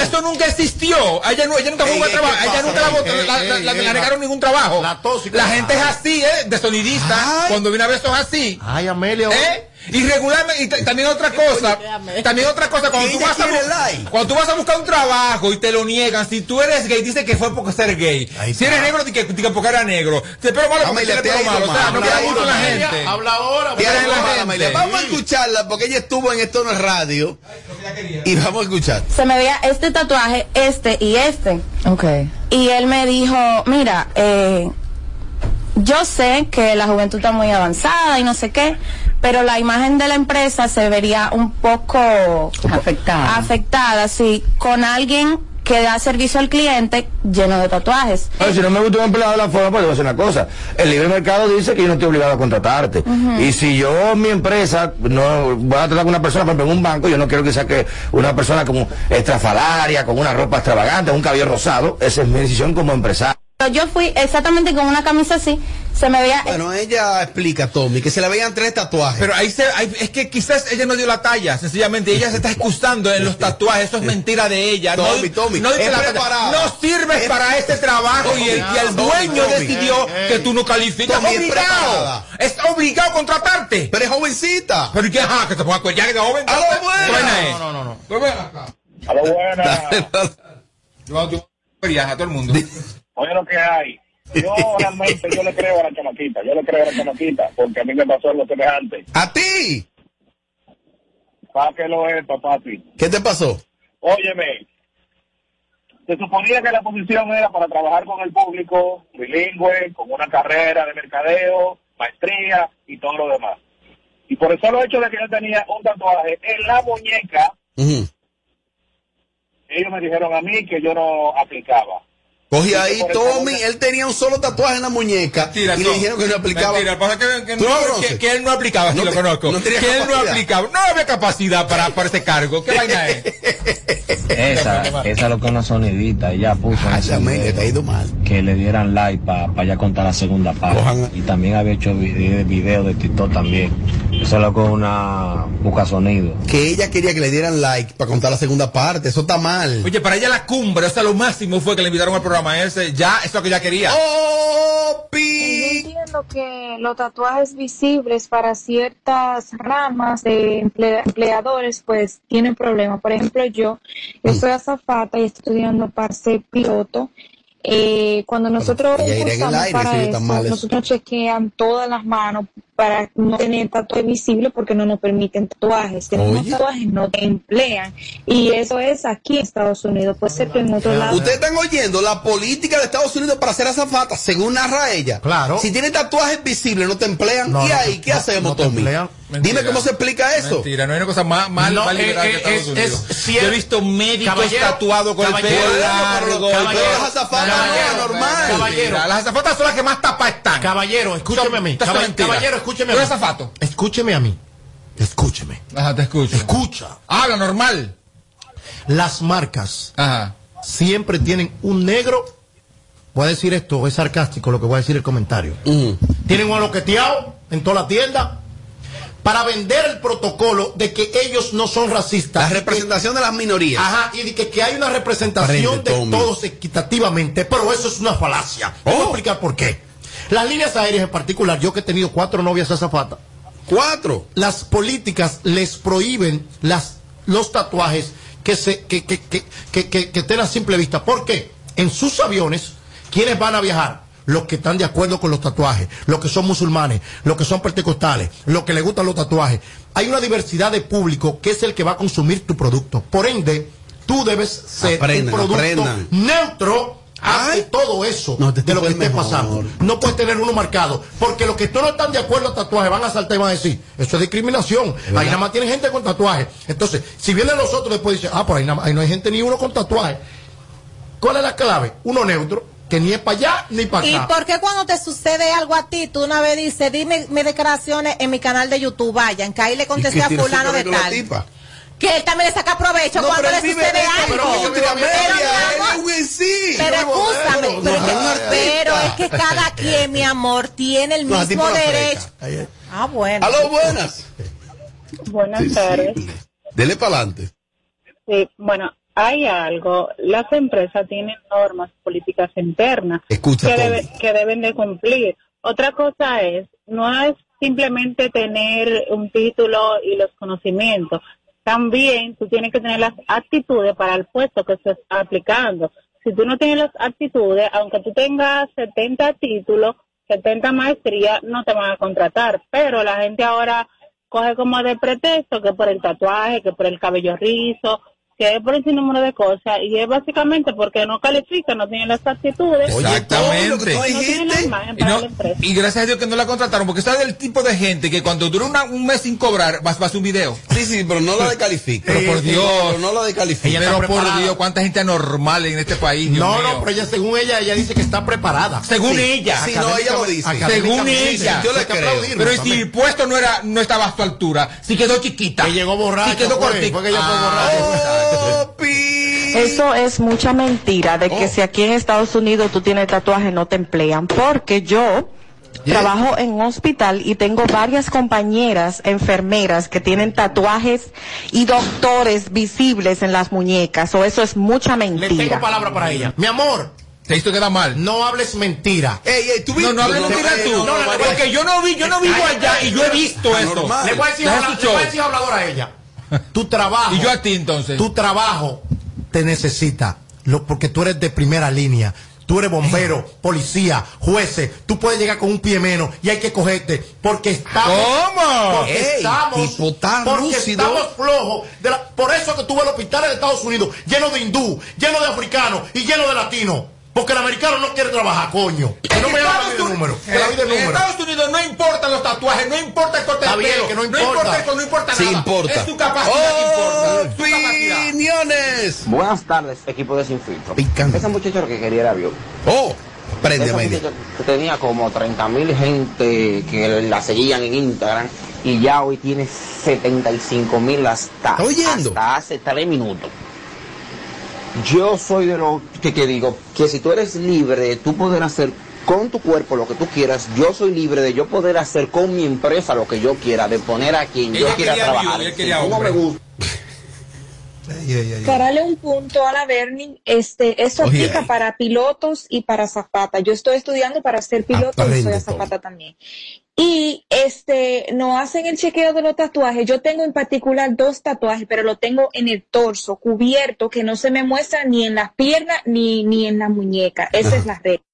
[SPEAKER 2] esto, nunca existió. Ella, no, ella nunca fue un trabajo.
[SPEAKER 3] ¿qué
[SPEAKER 2] Ella nunca
[SPEAKER 1] Ey,
[SPEAKER 2] la-
[SPEAKER 1] ey,
[SPEAKER 2] la-
[SPEAKER 1] ey,
[SPEAKER 2] la-
[SPEAKER 1] ey,
[SPEAKER 2] le
[SPEAKER 1] la-
[SPEAKER 2] negaron ningún trabajo.
[SPEAKER 1] la tóxica.
[SPEAKER 2] La gente es así, ¿eh? Desonidista.
[SPEAKER 1] Ay.
[SPEAKER 2] Cuando viene a ver son así.
[SPEAKER 1] Ay, Amelia.
[SPEAKER 2] ¿Eh? Y regularmente, y también otra cosa, también otra cosa, cuando tú, vas a, cuando tú vas a buscar un trabajo y te lo niegan, si tú eres gay, dice que fue porque ser gay. Si eres negro, di que, porque era negro. Pelo malo, porque. O sea, no
[SPEAKER 3] Habla
[SPEAKER 2] queda la
[SPEAKER 3] ahora,
[SPEAKER 2] gente.
[SPEAKER 1] Habla.
[SPEAKER 3] Vamos a escucharla porque ella estuvo en esto en el radio. Y vamos a escuchar.
[SPEAKER 27] se me veía este tatuaje, este y este.
[SPEAKER 21] Ok.
[SPEAKER 27] Y él me dijo, mira, eh, yo sé que la juventud está muy avanzada y no sé qué, pero la imagen de la empresa se vería un poco
[SPEAKER 21] Afectada.
[SPEAKER 27] afectada, sí, con alguien que da servicio al cliente lleno de tatuajes.
[SPEAKER 28] Si no me gusta un empleado de la forma, pues te voy a decir una cosa. El libre mercado dice que yo no estoy obligado a contratarte. Y si yo, mi empresa, no voy a tratar con una persona, por ejemplo, en un banco, yo no quiero que saque una persona como estrafalaria, con una ropa extravagante, un cabello rosado. Esa es mi decisión como empresario.
[SPEAKER 27] Yo fui exactamente con una camisa así, se me veía...
[SPEAKER 3] Bueno, ella explica, Tommy, que se le veían tres tatuajes.
[SPEAKER 2] Pero ahí se, ahí- es que quizás ella no dio la talla, sencillamente ella se está excusando en los tatuajes, eso es mentira de ella. No-
[SPEAKER 3] Tommy, Tommy,
[SPEAKER 2] no, dice
[SPEAKER 3] es
[SPEAKER 2] la no sirves
[SPEAKER 3] Es-
[SPEAKER 2] para este trabajo y el, y el
[SPEAKER 3] Tommy,
[SPEAKER 2] dueño
[SPEAKER 3] Tommy.
[SPEAKER 2] decidió que tú no calificas.
[SPEAKER 3] Tommy,
[SPEAKER 2] Es
[SPEAKER 3] es
[SPEAKER 2] obligado.
[SPEAKER 3] preparada.
[SPEAKER 2] Es obligado a contratarte.
[SPEAKER 3] Pero es jovencita.
[SPEAKER 2] Pero ¿y qué? Ajá, que te ponga cuellar de joven.
[SPEAKER 3] ¡A lo buena!
[SPEAKER 2] Buena es.
[SPEAKER 1] No, no, no.
[SPEAKER 2] Pues acá.
[SPEAKER 29] A lo buena.
[SPEAKER 2] Yo, viaje a todo el mundo.
[SPEAKER 29] Oye lo que hay. Yo *laughs* realmente yo le creo a la chamaquita, yo le creo a la chamaquita, porque a mí me pasó algo semejante.
[SPEAKER 3] ¿A ti?
[SPEAKER 29] ¿Para qué lo es, papi?
[SPEAKER 3] ¿Qué te pasó?
[SPEAKER 29] Óyeme, se suponía que la posición era para trabajar con el público, bilingüe, con una carrera de mercadeo, maestría y todo lo demás. Y por el solo hecho de que yo tenía un tatuaje en la muñeca, ellos me dijeron a mí que yo no aplicaba.
[SPEAKER 3] Cogí ahí, Tommy, él tenía un solo tatuaje en la muñeca
[SPEAKER 2] Mentira,
[SPEAKER 3] y le dijeron que no aplicaba.
[SPEAKER 2] Mentira, pasa que, que
[SPEAKER 3] ¿Tú
[SPEAKER 2] no, que, que él no aplicaba,
[SPEAKER 3] No
[SPEAKER 2] lo
[SPEAKER 3] te-
[SPEAKER 2] conozco.
[SPEAKER 3] no tenía
[SPEAKER 2] que él no aplicaba, no había capacidad para, para ese cargo. ¿Qué *laughs* vaina es?
[SPEAKER 30] Esa, esa es lo que es una sonidita. Ella puso
[SPEAKER 3] te ha ido mal.
[SPEAKER 30] que le dieran like para ya contar la segunda parte. Y también había hecho vide- video de TikTok también. Eso es lo que es una busca sonido.
[SPEAKER 3] Que ella quería que le dieran like para contar la segunda parte. Eso está mal.
[SPEAKER 2] Oye, para ella la cumbre, o sea, lo máximo fue que le invitaron al programa ese. Ya, eso es lo que ella quería.
[SPEAKER 3] ¡Oh,
[SPEAKER 31] Yo entiendo que los tatuajes visibles para ciertas ramas de emple- empleadores pues tienen problemas. Por ejemplo, yo, yo
[SPEAKER 3] Mm.
[SPEAKER 31] soy azafata y estoy estudiando para ser piloto. Eh, cuando nosotros
[SPEAKER 3] aire,
[SPEAKER 31] para eso,
[SPEAKER 3] eso.
[SPEAKER 31] nosotros chequean todas las manos para no tener tatuajes visibles porque no nos permiten tatuajes. Tenemos
[SPEAKER 3] Oye.
[SPEAKER 31] tatuajes no te emplean y eso es aquí en Estados Unidos. Puede ser que en otro lado.
[SPEAKER 3] Ustedes están oyendo la política de Estados Unidos para ser azafata, según narra ella. Claro. Si tiene tatuajes visibles, no te emplean.
[SPEAKER 2] No,
[SPEAKER 3] ¿Y
[SPEAKER 2] no,
[SPEAKER 3] ahí qué
[SPEAKER 2] no,
[SPEAKER 3] hacemos,
[SPEAKER 2] no te
[SPEAKER 3] Tommy?
[SPEAKER 2] emplean.
[SPEAKER 3] Dime cómo se explica eso.
[SPEAKER 2] Mentira, no hay una cosa más, más,
[SPEAKER 3] No,
[SPEAKER 2] más liberal
[SPEAKER 3] eh,
[SPEAKER 2] que
[SPEAKER 3] eh,
[SPEAKER 2] Estados
[SPEAKER 3] es-
[SPEAKER 2] Unidos.
[SPEAKER 3] es
[SPEAKER 2] Yo he visto médicos tatuados con el pelo largo.
[SPEAKER 1] caballero, las azafatas no normal. Caballero.
[SPEAKER 2] Las azafatas son las que más tapas están.
[SPEAKER 1] Caballero, escúcheme a mí. Caballero, escúcheme a
[SPEAKER 2] ¿Tú
[SPEAKER 1] mí. Escúcheme a mí. Escúcheme.
[SPEAKER 2] Ajá, te escucho.
[SPEAKER 1] Escucha.
[SPEAKER 2] Habla normal.
[SPEAKER 1] Las marcas
[SPEAKER 2] Ajá.
[SPEAKER 1] siempre tienen un negro. Voy a decir esto, es sarcástico lo que voy a decir el comentario. Tienen un aloqueteado en toda la tienda para vender el protocolo de que ellos no son racistas.
[SPEAKER 3] La representación de las minorías.
[SPEAKER 1] Ajá, y de que, que hay una representación
[SPEAKER 3] Aprende,
[SPEAKER 1] de todos equitativamente, pero eso es una falacia.
[SPEAKER 3] Oh.
[SPEAKER 1] Voy a explicar por qué. Las líneas aéreas en particular, yo que he tenido cuatro novias azafatas.
[SPEAKER 3] ¿Cuatro?
[SPEAKER 1] Las políticas les prohíben las, los tatuajes que, se, que, que, que, que, que- que estén a simple vista. ¿Por qué? En sus aviones, ¿quiénes van a viajar? Los que están de acuerdo con los tatuajes, los que son musulmanes, los que son pentecostales, los que les gustan los tatuajes. Hay una diversidad de público que es el que va a consumir tu producto. Por ende, tú debes ser
[SPEAKER 3] Aprendan,
[SPEAKER 1] un producto
[SPEAKER 3] aprendan.
[SPEAKER 1] neutro ante todo eso
[SPEAKER 3] No,
[SPEAKER 1] de lo que
[SPEAKER 3] es
[SPEAKER 1] esté
[SPEAKER 3] mejor.
[SPEAKER 1] pasando. No puedes tener uno marcado. Porque los que no están de acuerdo al tatuaje van a saltar y van a decir, eso es discriminación. Ahí nada más tienen gente con tatuaje. Entonces, si vienen los otros después dicen, ah, por ahí, nada más- ahí no hay gente ni uno con tatuaje. ¿Cuál es la clave? Uno neutro, que ni es para allá ni para
[SPEAKER 4] ¿Y
[SPEAKER 1] acá.
[SPEAKER 4] por qué cuando te sucede algo a ti, tú una vez dices, dime mis declaraciones en mi canal de YouTube, vayan, que ahí le contesté a fulano de tal? Que él también le saca provecho
[SPEAKER 3] No,
[SPEAKER 4] cuando le sucede
[SPEAKER 3] de-
[SPEAKER 4] algo.
[SPEAKER 3] pero
[SPEAKER 4] Pero,
[SPEAKER 3] es
[SPEAKER 4] pero pero, que- pero es cada quien, mi amor, tiene el mismo derecho. Ah, bueno.
[SPEAKER 3] Aló, buenas.
[SPEAKER 32] Buenas
[SPEAKER 3] Sí, sí.
[SPEAKER 32] tardes.
[SPEAKER 3] Dele para adelante.
[SPEAKER 32] Sí, bueno, hay algo. Las empresas tienen normas políticas internas
[SPEAKER 3] Escucha,
[SPEAKER 32] que, debe- que deben de cumplir. Otra cosa es, no es simplemente tener un título y los conocimientos. También tú tienes que tener las actitudes para el puesto que se está aplicando. Si tú no tienes las actitudes, aunque tú tengas 70 títulos, 70 maestrías, no te van a contratar. Pero la gente ahora coge como de pretexto que por el tatuaje, que por el cabello rizo, que es por ese número de cosas y es básicamente porque no califica, no tiene las actitudes.
[SPEAKER 2] Exactamente.
[SPEAKER 32] No tiene las imagen
[SPEAKER 2] Y,
[SPEAKER 32] para
[SPEAKER 2] no-
[SPEAKER 32] la empresa.
[SPEAKER 2] y gracias a Dios que no la contrataron, porque está del tipo de gente que cuando dura una- un mes sin cobrar, vas a un video.
[SPEAKER 3] Sí, sí, pero no la descalifica.
[SPEAKER 2] Pero por Dios.
[SPEAKER 3] Pero no la descalifica.
[SPEAKER 2] pero por Dios, cuánta gente anormal en este país. Dios
[SPEAKER 1] No,
[SPEAKER 2] mío.
[SPEAKER 1] no, pero ella, según ella, ella dice que está preparada.
[SPEAKER 2] Según ella.
[SPEAKER 1] Sí, no, ella lo dice.
[SPEAKER 2] Según ella.
[SPEAKER 1] Yo le creo.
[SPEAKER 2] Pero ¿y si el puesto no era, no estaba a su altura, si quedó chiquita.
[SPEAKER 1] Que llegó borracha,
[SPEAKER 2] Si quedó cortita.
[SPEAKER 1] ella fue
[SPEAKER 33] Eso es mucha mentira de
[SPEAKER 1] Oh.
[SPEAKER 33] que si aquí en Estados Unidos tú tienes tatuaje no te emplean, porque yo trabajo en un hospital y tengo varias compañeras enfermeras que tienen tatuajes y doctores visibles en las muñecas, o eso es mucha
[SPEAKER 1] Le tengo
[SPEAKER 33] mentira.
[SPEAKER 1] palabra para ella. Mi amor.
[SPEAKER 2] Te hizo quedar mal.
[SPEAKER 1] No hables mentira.
[SPEAKER 3] Ey, ey, tú
[SPEAKER 2] No, no hables mentira tú. Porque yo no vi, yo no vivo allá y yo he visto eso.
[SPEAKER 1] Le voy a decir hablador a ella. Tu trabajo.
[SPEAKER 2] Y yo a ti entonces.
[SPEAKER 1] Tu trabajo te necesita. Lo, porque tú eres de primera línea. Tú eres bombero, policía, jueces. Tú puedes llegar con un pie menos y hay que cogerte. Porque estamos.
[SPEAKER 2] ¿Cómo?
[SPEAKER 1] Porque
[SPEAKER 3] Ey,
[SPEAKER 1] estamos. porque
[SPEAKER 3] lúcido.
[SPEAKER 1] estamos flojos. de la- por eso que tú ves los hospitales de Estados Unidos llenos de hindú, llenos de africanos y llenos de latinos. Porque el americano no quiere trabajar, coño. Que no me de número. Que la vida es
[SPEAKER 2] En
[SPEAKER 1] número.
[SPEAKER 2] Estados Unidos no importan los tatuajes, no importa el corte de pelo,
[SPEAKER 1] que no
[SPEAKER 2] no
[SPEAKER 1] importa.
[SPEAKER 2] importa el- no importa
[SPEAKER 3] Sí
[SPEAKER 2] nada.
[SPEAKER 3] importa.
[SPEAKER 2] Es tu capacidad que importa.
[SPEAKER 3] Opiniones.
[SPEAKER 34] Buenas tardes, equipo de Sin Filtro.
[SPEAKER 3] Picante.
[SPEAKER 34] Esa muchacha lo que quería era vio.
[SPEAKER 3] Oh, prende,
[SPEAKER 34] que tenía como 30 mil gente que la seguían en Instagram y ya hoy tiene 75 mil hasta,
[SPEAKER 3] ¿Está oyendo?
[SPEAKER 34] hasta hace 3 minutos. Yo soy de los que, que digo que si tú eres libre de tú poder hacer con tu cuerpo lo que tú quieras, yo soy libre de yo poder hacer con mi empresa lo que yo quiera, de poner a quien yo quiera trabajar.
[SPEAKER 2] viuda,
[SPEAKER 34] Si no me gusta,
[SPEAKER 31] Para darle un punto a la Bernie, este, eso
[SPEAKER 3] Oye.
[SPEAKER 31] aplica para pilotos y para zapata. Yo estoy estudiando para ser piloto y soy
[SPEAKER 3] todo.
[SPEAKER 31] azafata también. Y este, no hacen el chequeo de los tatuajes. Yo tengo en particular dos tatuajes, pero lo tengo en el torso, cubierto, que no se me muestra ni en las piernas ni, ni en la muñeca. Esa es la regla.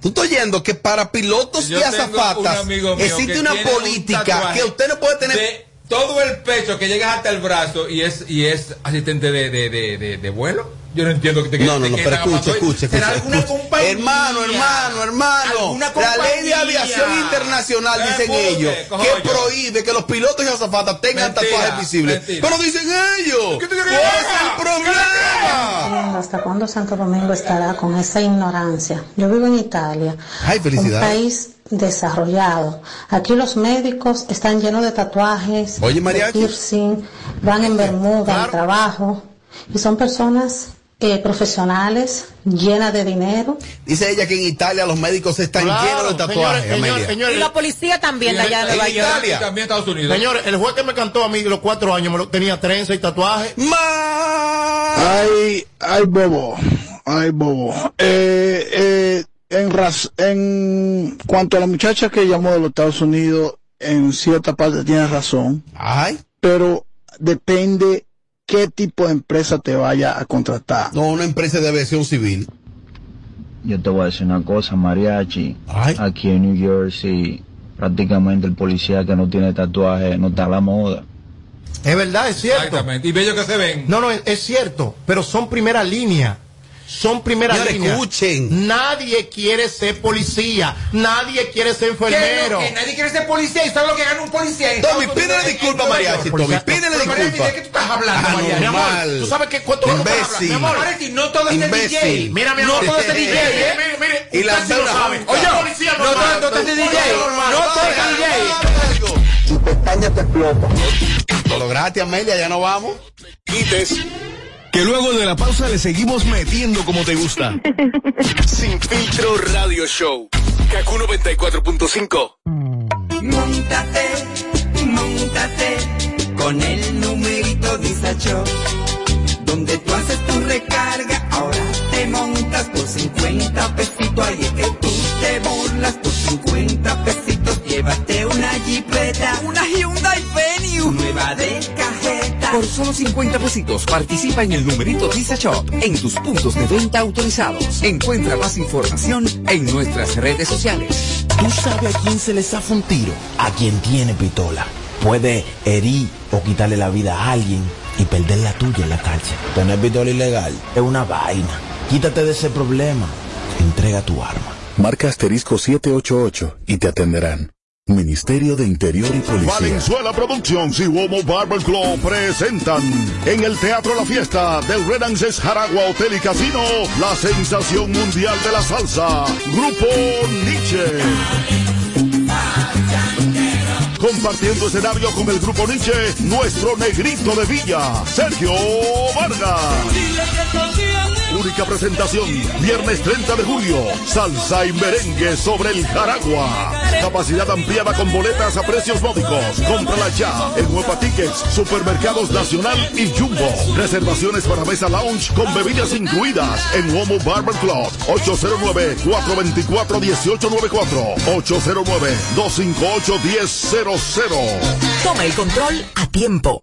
[SPEAKER 3] Tú estás oyendo que para pilotos
[SPEAKER 2] Yo
[SPEAKER 3] y
[SPEAKER 2] un
[SPEAKER 3] azafatas existe una
[SPEAKER 2] un
[SPEAKER 3] política que usted no puede tener.
[SPEAKER 2] de todo el pecho que llega hasta el brazo y es y es asistente de, de, de, de vuelo. Yo no entiendo que te
[SPEAKER 3] No, no, no, pero escuche, escuche,
[SPEAKER 2] ¿Será
[SPEAKER 3] escuche.
[SPEAKER 2] alguna compañía?
[SPEAKER 3] Hermano, hermano, hermano.
[SPEAKER 2] ¿Alguna
[SPEAKER 3] La ley de aviación internacional,
[SPEAKER 2] Eh,
[SPEAKER 3] dicen ellos, que
[SPEAKER 2] yo.
[SPEAKER 3] prohíbe que los pilotos y azafatas tengan
[SPEAKER 2] Mentira,
[SPEAKER 3] tatuajes visibles.
[SPEAKER 2] mentira.
[SPEAKER 3] Pero dicen ellos.
[SPEAKER 2] ¿Qué te
[SPEAKER 3] ¿Cuál es el problema?
[SPEAKER 35] ¿Hasta cuándo Santo Domingo estará con esa ignorancia? Yo vivo en Italia,
[SPEAKER 3] Ay,
[SPEAKER 35] un
[SPEAKER 3] felicidades.
[SPEAKER 35] país desarrollado. Aquí los médicos están llenos de tatuajes,
[SPEAKER 3] Oye,
[SPEAKER 35] de piercing, van en bermuda al trabajo y son personas eh, profesionales, llenas de dinero.
[SPEAKER 3] Dice ella que en Italia los médicos están
[SPEAKER 1] Claro,
[SPEAKER 3] llenos de tatuajes,
[SPEAKER 1] señores,
[SPEAKER 4] Y la policía también allá de
[SPEAKER 3] en
[SPEAKER 4] Nueva York.
[SPEAKER 3] Italia.
[SPEAKER 2] Y también Estados Unidos.
[SPEAKER 1] Señores, el juez que me cantó a mí de los cuatro años me lo, tenía trenza y tatuaje.
[SPEAKER 36] Ay, ay, bobo. Ay, bobo. Eh, eh, en, raz- en cuanto a la muchacha que llamó de los Estados Unidos, en cierta parte tiene razón.
[SPEAKER 3] Ay.
[SPEAKER 36] Pero depende qué tipo de empresa te vaya a contratar.
[SPEAKER 3] No, una empresa de aviación civil.
[SPEAKER 30] Yo te voy a decir una cosa, mariachi. Aquí en New Jersey, prácticamente el policía que no tiene tatuaje no está a la moda.
[SPEAKER 1] Es verdad, es cierto.
[SPEAKER 2] Exactamente. Y bello que se ven.
[SPEAKER 1] No, no, es, es cierto, pero son primera línea. Son primera
[SPEAKER 3] Señores,
[SPEAKER 1] línea.
[SPEAKER 3] escuchen.
[SPEAKER 1] Nadie quiere ser policía, nadie quiere ser enfermero.
[SPEAKER 2] No, que nadie quiere ser policía y sabe lo que gana un policía.
[SPEAKER 3] Tommy, pídele disculpa, mariachi. Tommy, pídele disculpa.
[SPEAKER 2] ¿De qué tú estás hablando,
[SPEAKER 3] Ah,
[SPEAKER 2] mariachi?
[SPEAKER 1] Mi amor, tú sabes que cuánto vamos a hablar?
[SPEAKER 3] Imbécil.
[SPEAKER 1] Mi amor,
[SPEAKER 2] Mariachi, no todo es. DJ.
[SPEAKER 1] Mira, mi
[SPEAKER 2] no
[SPEAKER 1] amor.
[SPEAKER 2] todo es de DJ, ¿eh?
[SPEAKER 1] mire, mire,
[SPEAKER 3] Y la
[SPEAKER 1] sí lo sabe.
[SPEAKER 2] Oye,
[SPEAKER 1] policía
[SPEAKER 2] no todo es DJ. No todo es de DJ.
[SPEAKER 3] Tu pestaña te explota. Lo lograste, Amelia, ya no vamos.
[SPEAKER 23] Quites. Que luego de la pausa le seguimos metiendo como te gusta. *laughs* Sin filtro radio show. Kaku 94.5.
[SPEAKER 12] Montate, montate con el numerito Disacho. Donde tú haces tu recarga, ahora te montas por 50 pesitos. Ahí es que tú te burlas por 50 pesitos. Llévate una
[SPEAKER 11] Por solo 50 pesitos participa en el numerito Visa Shop en tus puntos de venta autorizados. Encuentra más información en nuestras redes sociales.
[SPEAKER 28] ¿Tú sabes a quién se le zafa un tiro? A quien tiene pistola. Puede herir o quitarle la vida a alguien y perder la tuya en la cárcel. Tener pistola ilegal es una vaina. Quítate de ese problema. Entrega tu arma.
[SPEAKER 37] Marca asterisco 788 y te atenderán. Ministerio de Interior y Policía.
[SPEAKER 14] Valenzuela Productions y Womo Barber Club presentan en el Teatro La Fiesta del Renances Jaragua Hotel y Casino la sensación mundial de la salsa, Grupo Nietzsche. Compartiendo escenario con el Grupo Nietzsche, nuestro negrito de Villa, Sergio Vargas. Única presentación, viernes 30 de julio, salsa y merengue sobre el Jaragua. Capacidad ampliada con boletas a precios módicos. Cómprala ya en Huepa Tickets, Supermercados Nacional y Jumbo. Reservaciones para mesa lounge con bebidas incluidas en Homo Barber Club. 809-424-1894. 809-258-1000.
[SPEAKER 19] Toma el control a tiempo.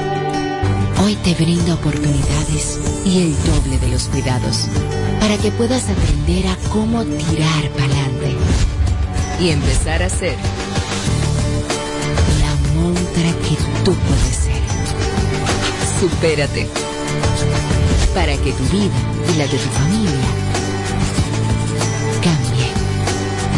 [SPEAKER 15] Hoy te brinda oportunidades y el doble de los cuidados para que puedas aprender a cómo tirar para adelante y empezar a ser la montra que tú puedes ser. Supérate para que tu vida y la de tu familia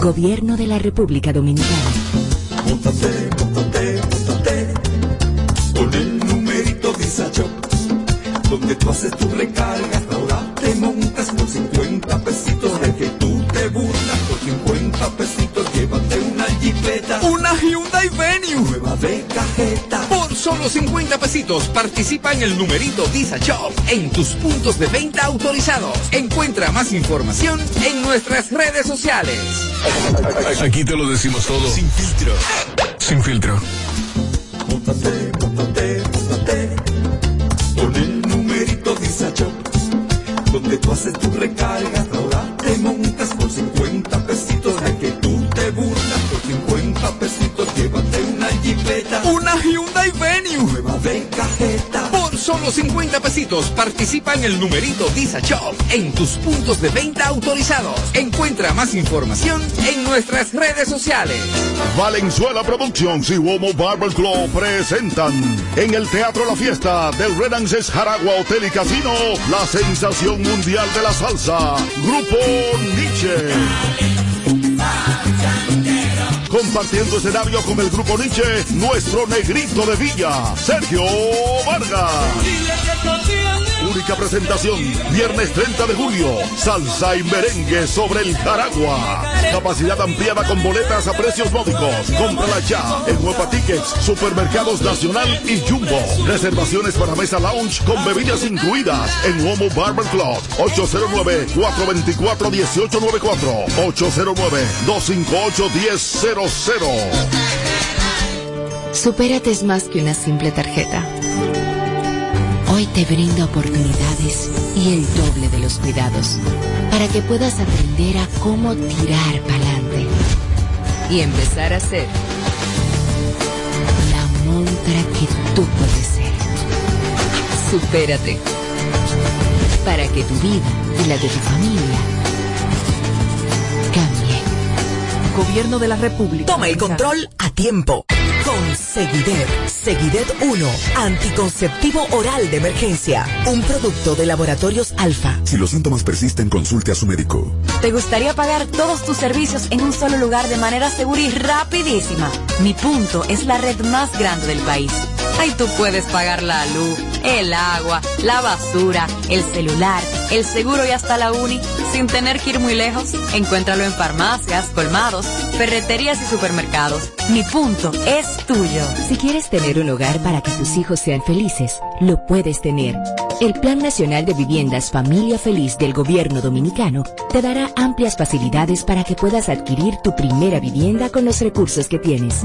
[SPEAKER 15] Gobierno de la República Dominicana.
[SPEAKER 12] Móntate, móntate, móntate con el numerito Visa Shop, donde tú haces tu recarga, ahora te montas por 50 de cajeta.
[SPEAKER 11] Por solo 50 pesitos participa en el numerito Disa Shop en tus puntos de venta autorizados. Encuentra más información en nuestras redes sociales.
[SPEAKER 23] Aquí te lo decimos todo. Sin filtro. Sin filtro.
[SPEAKER 12] Móntate,
[SPEAKER 11] solo 50 pesitos participa en el numerito Disa Shop en tus puntos de venta autorizados. Encuentra más información en nuestras redes sociales.
[SPEAKER 14] Valenzuela Productions y Womo Barber Club presentan en el Teatro La Fiesta del Renances Jaragua Hotel y Casino la sensación mundial de la salsa, Grupo Nietzsche. Compartiendo escenario con el Grupo Nietzsche, nuestro negrito de Villa, Sergio Vargas. Presentación, viernes 30 de julio, salsa y merengue sobre el Jaragua. Capacidad ampliada con boletas a precios módicos. Cómprala ya en Huepa Tickets, Supermercados Nacional y Jumbo. Reservaciones para mesa lounge con bebidas incluidas en Homo Barber Club. 809-424-1894. 809-258-1000.
[SPEAKER 15] Supérate es más que una simple tarjeta. Hoy te brinda oportunidades y el doble de los cuidados para que puedas aprender a cómo tirar para adelante y empezar a ser la montra que tú puedes ser. Supérate para que tu vida y la de tu familia cambie.
[SPEAKER 19] Gobierno de la República. Toma el control a tiempo. Con Seguidet. Seguidet 1. Anticonceptivo oral de emergencia. Un producto de laboratorios alfa.
[SPEAKER 20] Si los síntomas persisten, consulte a su médico.
[SPEAKER 21] ¿Te gustaría pagar todos tus servicios en un solo lugar de manera segura y rapidísima? Mi punto es la red más grande del país. Ahí tú puedes pagar la luz, el agua, la basura, el celular, el seguro y hasta la uni sin tener que ir muy lejos. Encuéntralo en farmacias, colmados, ferreterías y supermercados. Mi punto es tuyo.
[SPEAKER 15] Si quieres tener un hogar para que tus hijos sean felices, lo puedes tener. El Plan Nacional de Viviendas Familia Feliz del Gobierno Dominicano te dará amplias facilidades para que puedas adquirir tu primera vivienda con los recursos que tienes.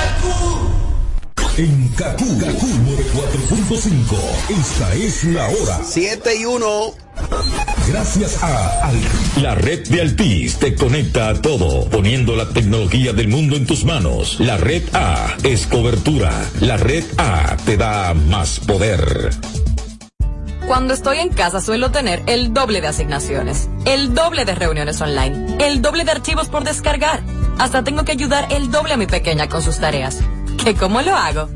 [SPEAKER 38] En Kaku, Kaku 4.5. Esta es la hora.
[SPEAKER 3] 7 y 1.
[SPEAKER 38] Gracias a Al- La red de Altis te conecta a todo, poniendo la tecnología del mundo en tus manos. La red A es cobertura. La red A te da más poder.
[SPEAKER 21] Cuando estoy en casa suelo tener el doble de asignaciones, el doble de reuniones online, el doble de archivos por descargar. Hasta tengo que ayudar el doble a mi pequeña con sus tareas. *laughs* ¿Que cómo lo hago?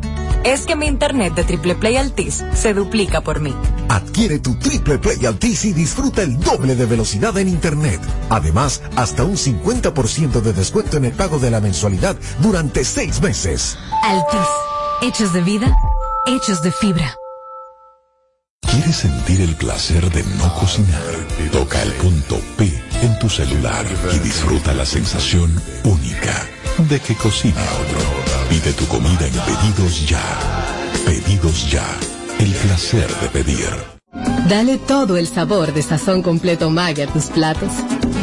[SPEAKER 21] Es que mi internet de Triple Play Altis se duplica por mí.
[SPEAKER 39] Adquiere tu Triple Play Altis y disfruta el doble de velocidad en Internet. Además, hasta un 50% de descuento en el pago de la mensualidad durante seis meses.
[SPEAKER 40] Altis. Hechos de vida, hechos de fibra.
[SPEAKER 20] ¿Quieres sentir el placer de no cocinar? Toca el punto P en tu celular y disfruta la sensación única de que cocine otro. Pide tu comida en Pedidos Ya. Pedidos Ya. El placer de pedir.
[SPEAKER 40] Dale todo el sabor de sazón completo Maggi a tus platos.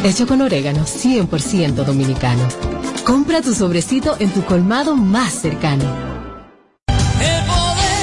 [SPEAKER 40] Hecho con orégano 100% dominicano. Compra tu sobrecito en tu colmado más cercano.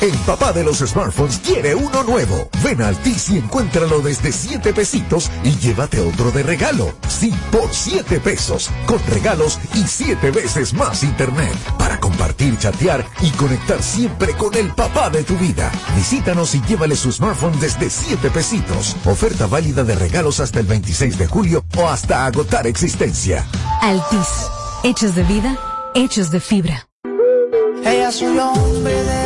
[SPEAKER 39] El papá de los smartphones quiere uno nuevo. Ven a Altis y encuéntralo desde 7 pesitos y llévate otro de regalo. Sí, por 7 pesos. Con regalos y 7 veces más internet. Para compartir, chatear y conectar siempre con el papá de tu vida. Visítanos y llévale su smartphone desde 7 pesitos. Oferta válida de regalos hasta el 26 de julio o hasta agotar existencia.
[SPEAKER 40] Altis. Hechos de vida, hechos de fibra.
[SPEAKER 41] Ella subió hombre de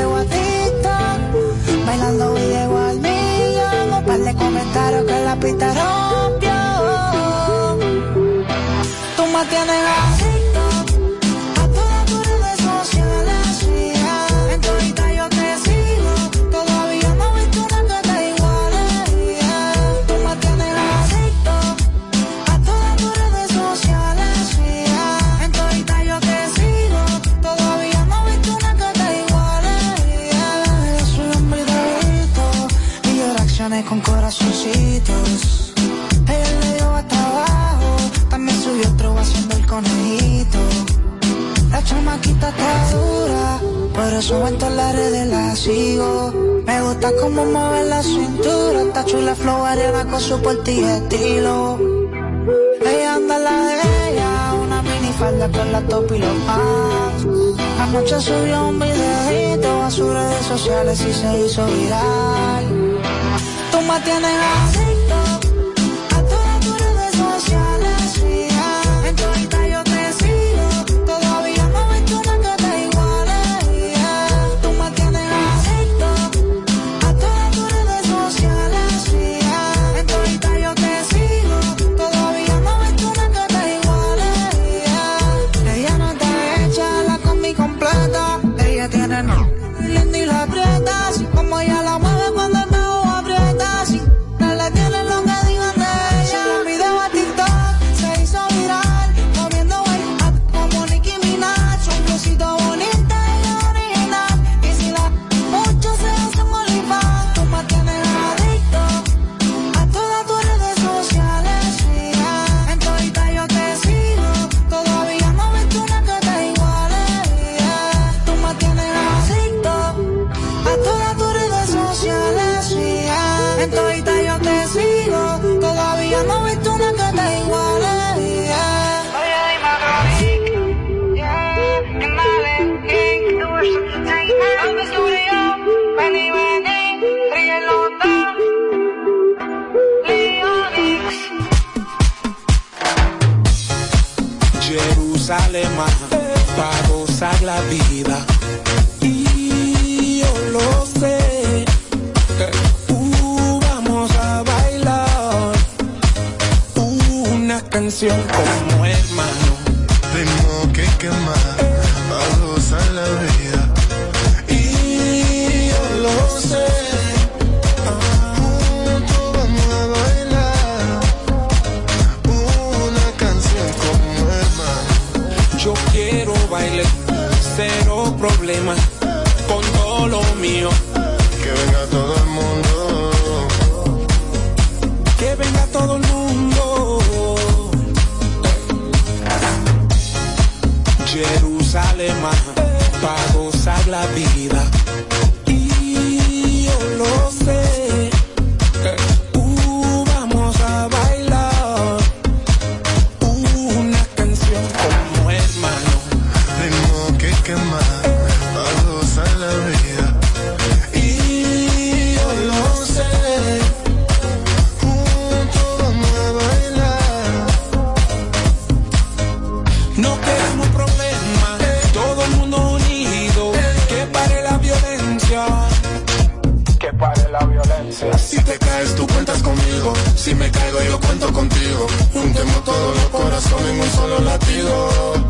[SPEAKER 41] calzoncitos. Ella le dio hasta abajo, también subió otro haciendo el conejito.
[SPEAKER 42] La chamaquita está dura, por eso en todas las redes la sigo. Me gusta cómo mueve la cintura, está chula flow arena con su portillo estilo. Ella anda la de ella, una minifalda con la top y los pants. Anoche subió un videito a sus redes sociales y se hizo viral tú me. te
[SPEAKER 41] caes, tú cuentas conmigo. Si me caigo, yo cuento contigo. Juntemos todos los corazones en un solo latido